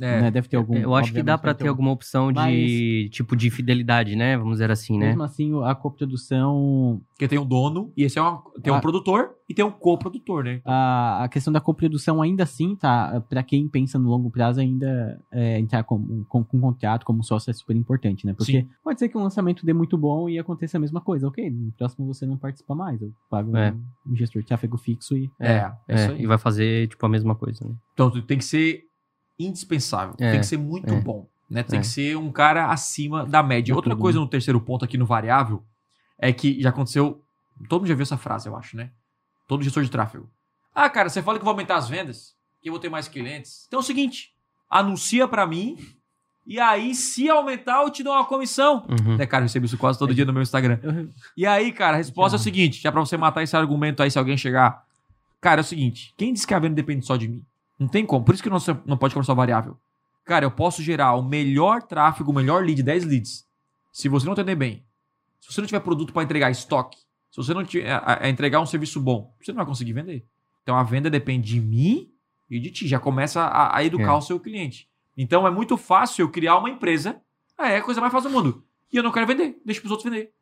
É, né? Deve ter algum... Eu acho que dá deve ter alguma opção de tipo de fidelidade, né? Vamos dizer assim, né? Mesmo assim, a coprodução Porque tem um dono, e esse é uma, tem um Ah. produtor e tem um coprodutor, né? a, a questão da coprodução ainda assim, tá? Pra quem pensa no longo prazo, ainda é, entrar com, com, com um contrato como sócio é super importante, né? Porque Sim. pode ser que um lançamento dê muito bom e aconteça a mesma coisa. Ok, no próximo você não participa mais. Eu pago É. um, um gestor de tráfego fixo e. É, é, É, isso aí. e vai fazer tipo a mesma coisa, né? Então tem que ser indispensável, É, tem que ser muito é. bom, né? Tem É. que ser um cara acima da média. É Outra coisa no terceiro ponto aqui no variável é que já aconteceu, todo mundo já viu essa frase, eu acho, né? Todo gestor de tráfego. Ah, cara, você fala que eu vou aumentar as vendas, que eu vou ter mais clientes. Então é o seguinte, anuncia pra mim e aí se aumentar eu te dou uma comissão. Uhum. Né, cara, eu recebo isso quase todo dia no meu Instagram. E aí, cara, a resposta é o seguinte: já pra você matar esse argumento aí, se alguém chegar. Cara, é o seguinte: quem diz que a venda depende só de mim? Não tem como. Por isso que não, não pode conversar variável. Cara, eu posso gerar o melhor tráfego, o melhor lead, 10 leads. Se você não atender bem, se você não tiver produto para entregar estoque, se você não tiver a, a entregar um serviço bom, você não vai conseguir vender. Então a venda depende de mim e de ti. Já começa a, a educar É. o seu cliente. Então é muito fácil eu criar uma empresa. Ah, é a coisa mais fácil do mundo. E eu não quero vender. Deixa pros outros vender.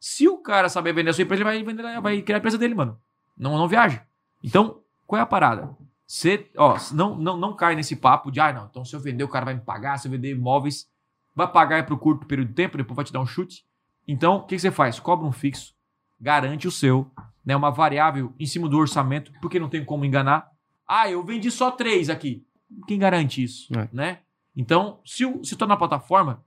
Se o cara saber vender a sua empresa, ele vai, vender, vai criar a empresa dele, mano. Não, não viaja. Então, qual é a parada? Você, ó, não, não, não cai nesse papo de, ah, não, então se eu vender, o cara vai me pagar, se eu vender imóveis, vai pagar por curto período de tempo, depois vai te dar um chute. Então, o que, que você faz? Cobra um fixo, garante o seu, né? Uma variável em cima do orçamento, porque não tem como enganar. Ah, eu vendi só três aqui. Quem garante isso? É. Né? Então, se, o- se tô na plataforma,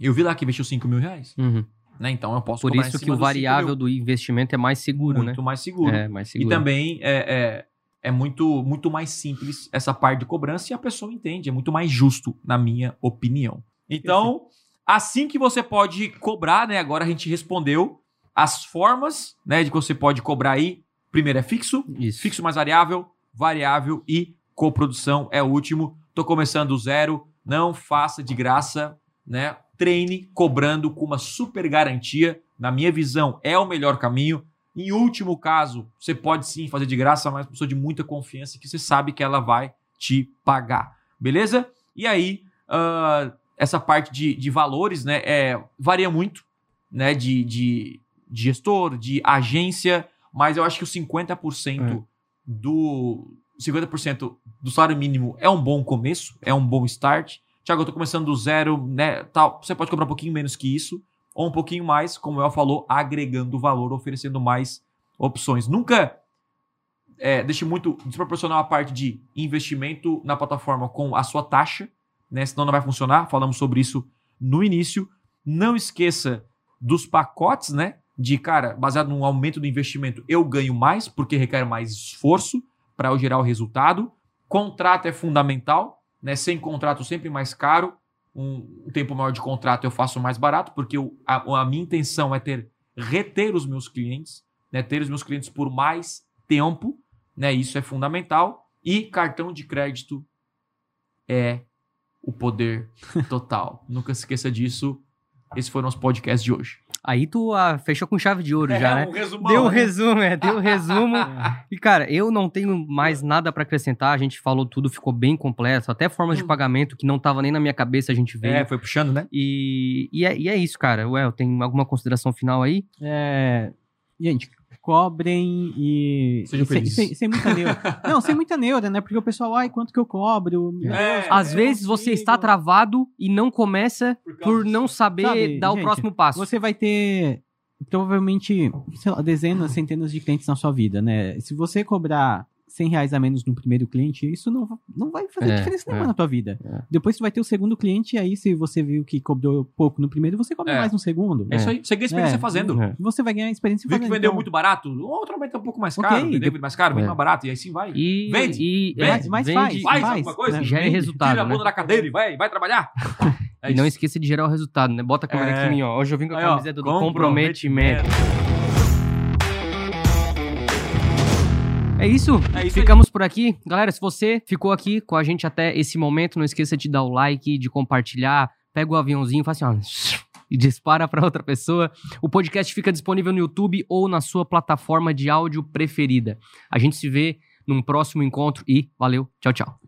eu vi lá que investiu 5 mil reais. Uhum. Né? Então eu posso Por isso que o dos 5 variável do investimento é mais seguro, muito né? mais seguro. É, mais E seguro. também é, é, é muito, muito mais simples essa parte de cobrança e a pessoa entende. É muito mais justo, na minha opinião. Então, assim que você pode cobrar, né? Agora a gente respondeu as formas né, de que você pode cobrar aí. Primeiro é fixo, Isso. fixo mais variável, variável e coprodução é o último. Tô começando do zero, não faça de graça, né? Treine cobrando com uma super garantia. Na minha visão, é o melhor caminho. Em último caso, você pode sim fazer de graça, mas pessoa de muita confiança que você sabe que ela vai te pagar. Beleza? E aí, ah, essa parte de, de valores, né? É, varia muito, né? De, de, de gestor, de agência, mas eu acho que o 50% do 50% do salário mínimo é um bom começo, é um bom start. Tiago, eu tô começando do zero, né? Tal. Você pode cobrar um pouquinho menos que isso, ou um pouquinho mais, como o El falou, agregando valor, oferecendo mais opções. Nunca é, deixe muito desproporcional a parte de investimento na plataforma com a sua taxa, né? Senão não vai funcionar. Falamos sobre isso no início. Não esqueça dos pacotes, né? De, cara, baseado no aumento do investimento, eu ganho mais, porque requer mais esforço para eu gerar o resultado. Contrato é fundamental, né? Sem contrato sempre mais caro. Um, tempo maior de contrato eu faço mais barato, porque eu, a, a minha intenção é ter reter os meus clientes, né? Ter os meus clientes por mais tempo, né? Isso é fundamental. E cartão de crédito é o poder (laughs) total. Nunca se esqueça disso. Esse foi o nosso podcast de hoje. Aí tu ah, fechou com chave de ouro já, né? um resumão, Deu um né? resumo, é, deu um resumo. (laughs) E, cara, eu não tenho mais nada pra acrescentar. A gente falou tudo, ficou bem completo. Até formas de pagamento que não tava nem na minha cabeça, a gente veio. É, foi puxando, né? E, e, é, e é isso, cara. Ué, tem alguma consideração final aí? É, gente, cobrem e. Sejam e sem, sem, sem muita neura. (laughs) Não, sem muita neura, né? Porque o pessoal, ai, quanto que eu cobro? É, Deus, Às eu vezes não você consigo. está travado e não começa por disso. não saber Sabe, dar o gente, próximo passo. Você vai ter provavelmente, sei lá, dezenas, centenas de clientes na sua vida, né? Se você cobrar 100 reais a menos no primeiro cliente, isso não, não vai fazer É, diferença nenhuma é. na tua vida. É. Depois você vai ter o segundo cliente, e aí se você viu que cobrou pouco no primeiro, você cobra É. mais no segundo. É isso aí. Você ganha experiência É. fazendo. É. Você vai ganhar experiência Viu fazendo. que vendeu então, muito barato? Outro vai ter um pouco mais caro. Vendeu de- muito mais caro, vende É. mais barato. E aí sim vai. E, Vende, e, vende, mas vende- faz, Faz faz, alguma coisa. né? Gera vende, resultado, Tira a né? bunda da cadeira e vai, vai trabalhar. (laughs) É E não esqueça de gerar o resultado, né? Bota a câmera É. aqui em mim, ó. Hoje eu vim com a Aí, ó, camiseta do comprometimento. É isso. É isso aí. Ficamos por aqui. Galera, se você ficou aqui com a gente até esse momento, não esqueça de dar o like, de compartilhar. Pega o aviãozinho, faz assim, ó. (laughs) E dispara para outra pessoa. O podcast fica disponível no YouTube ou na sua plataforma de áudio preferida. A gente se vê num próximo encontro e valeu. Tchau, tchau.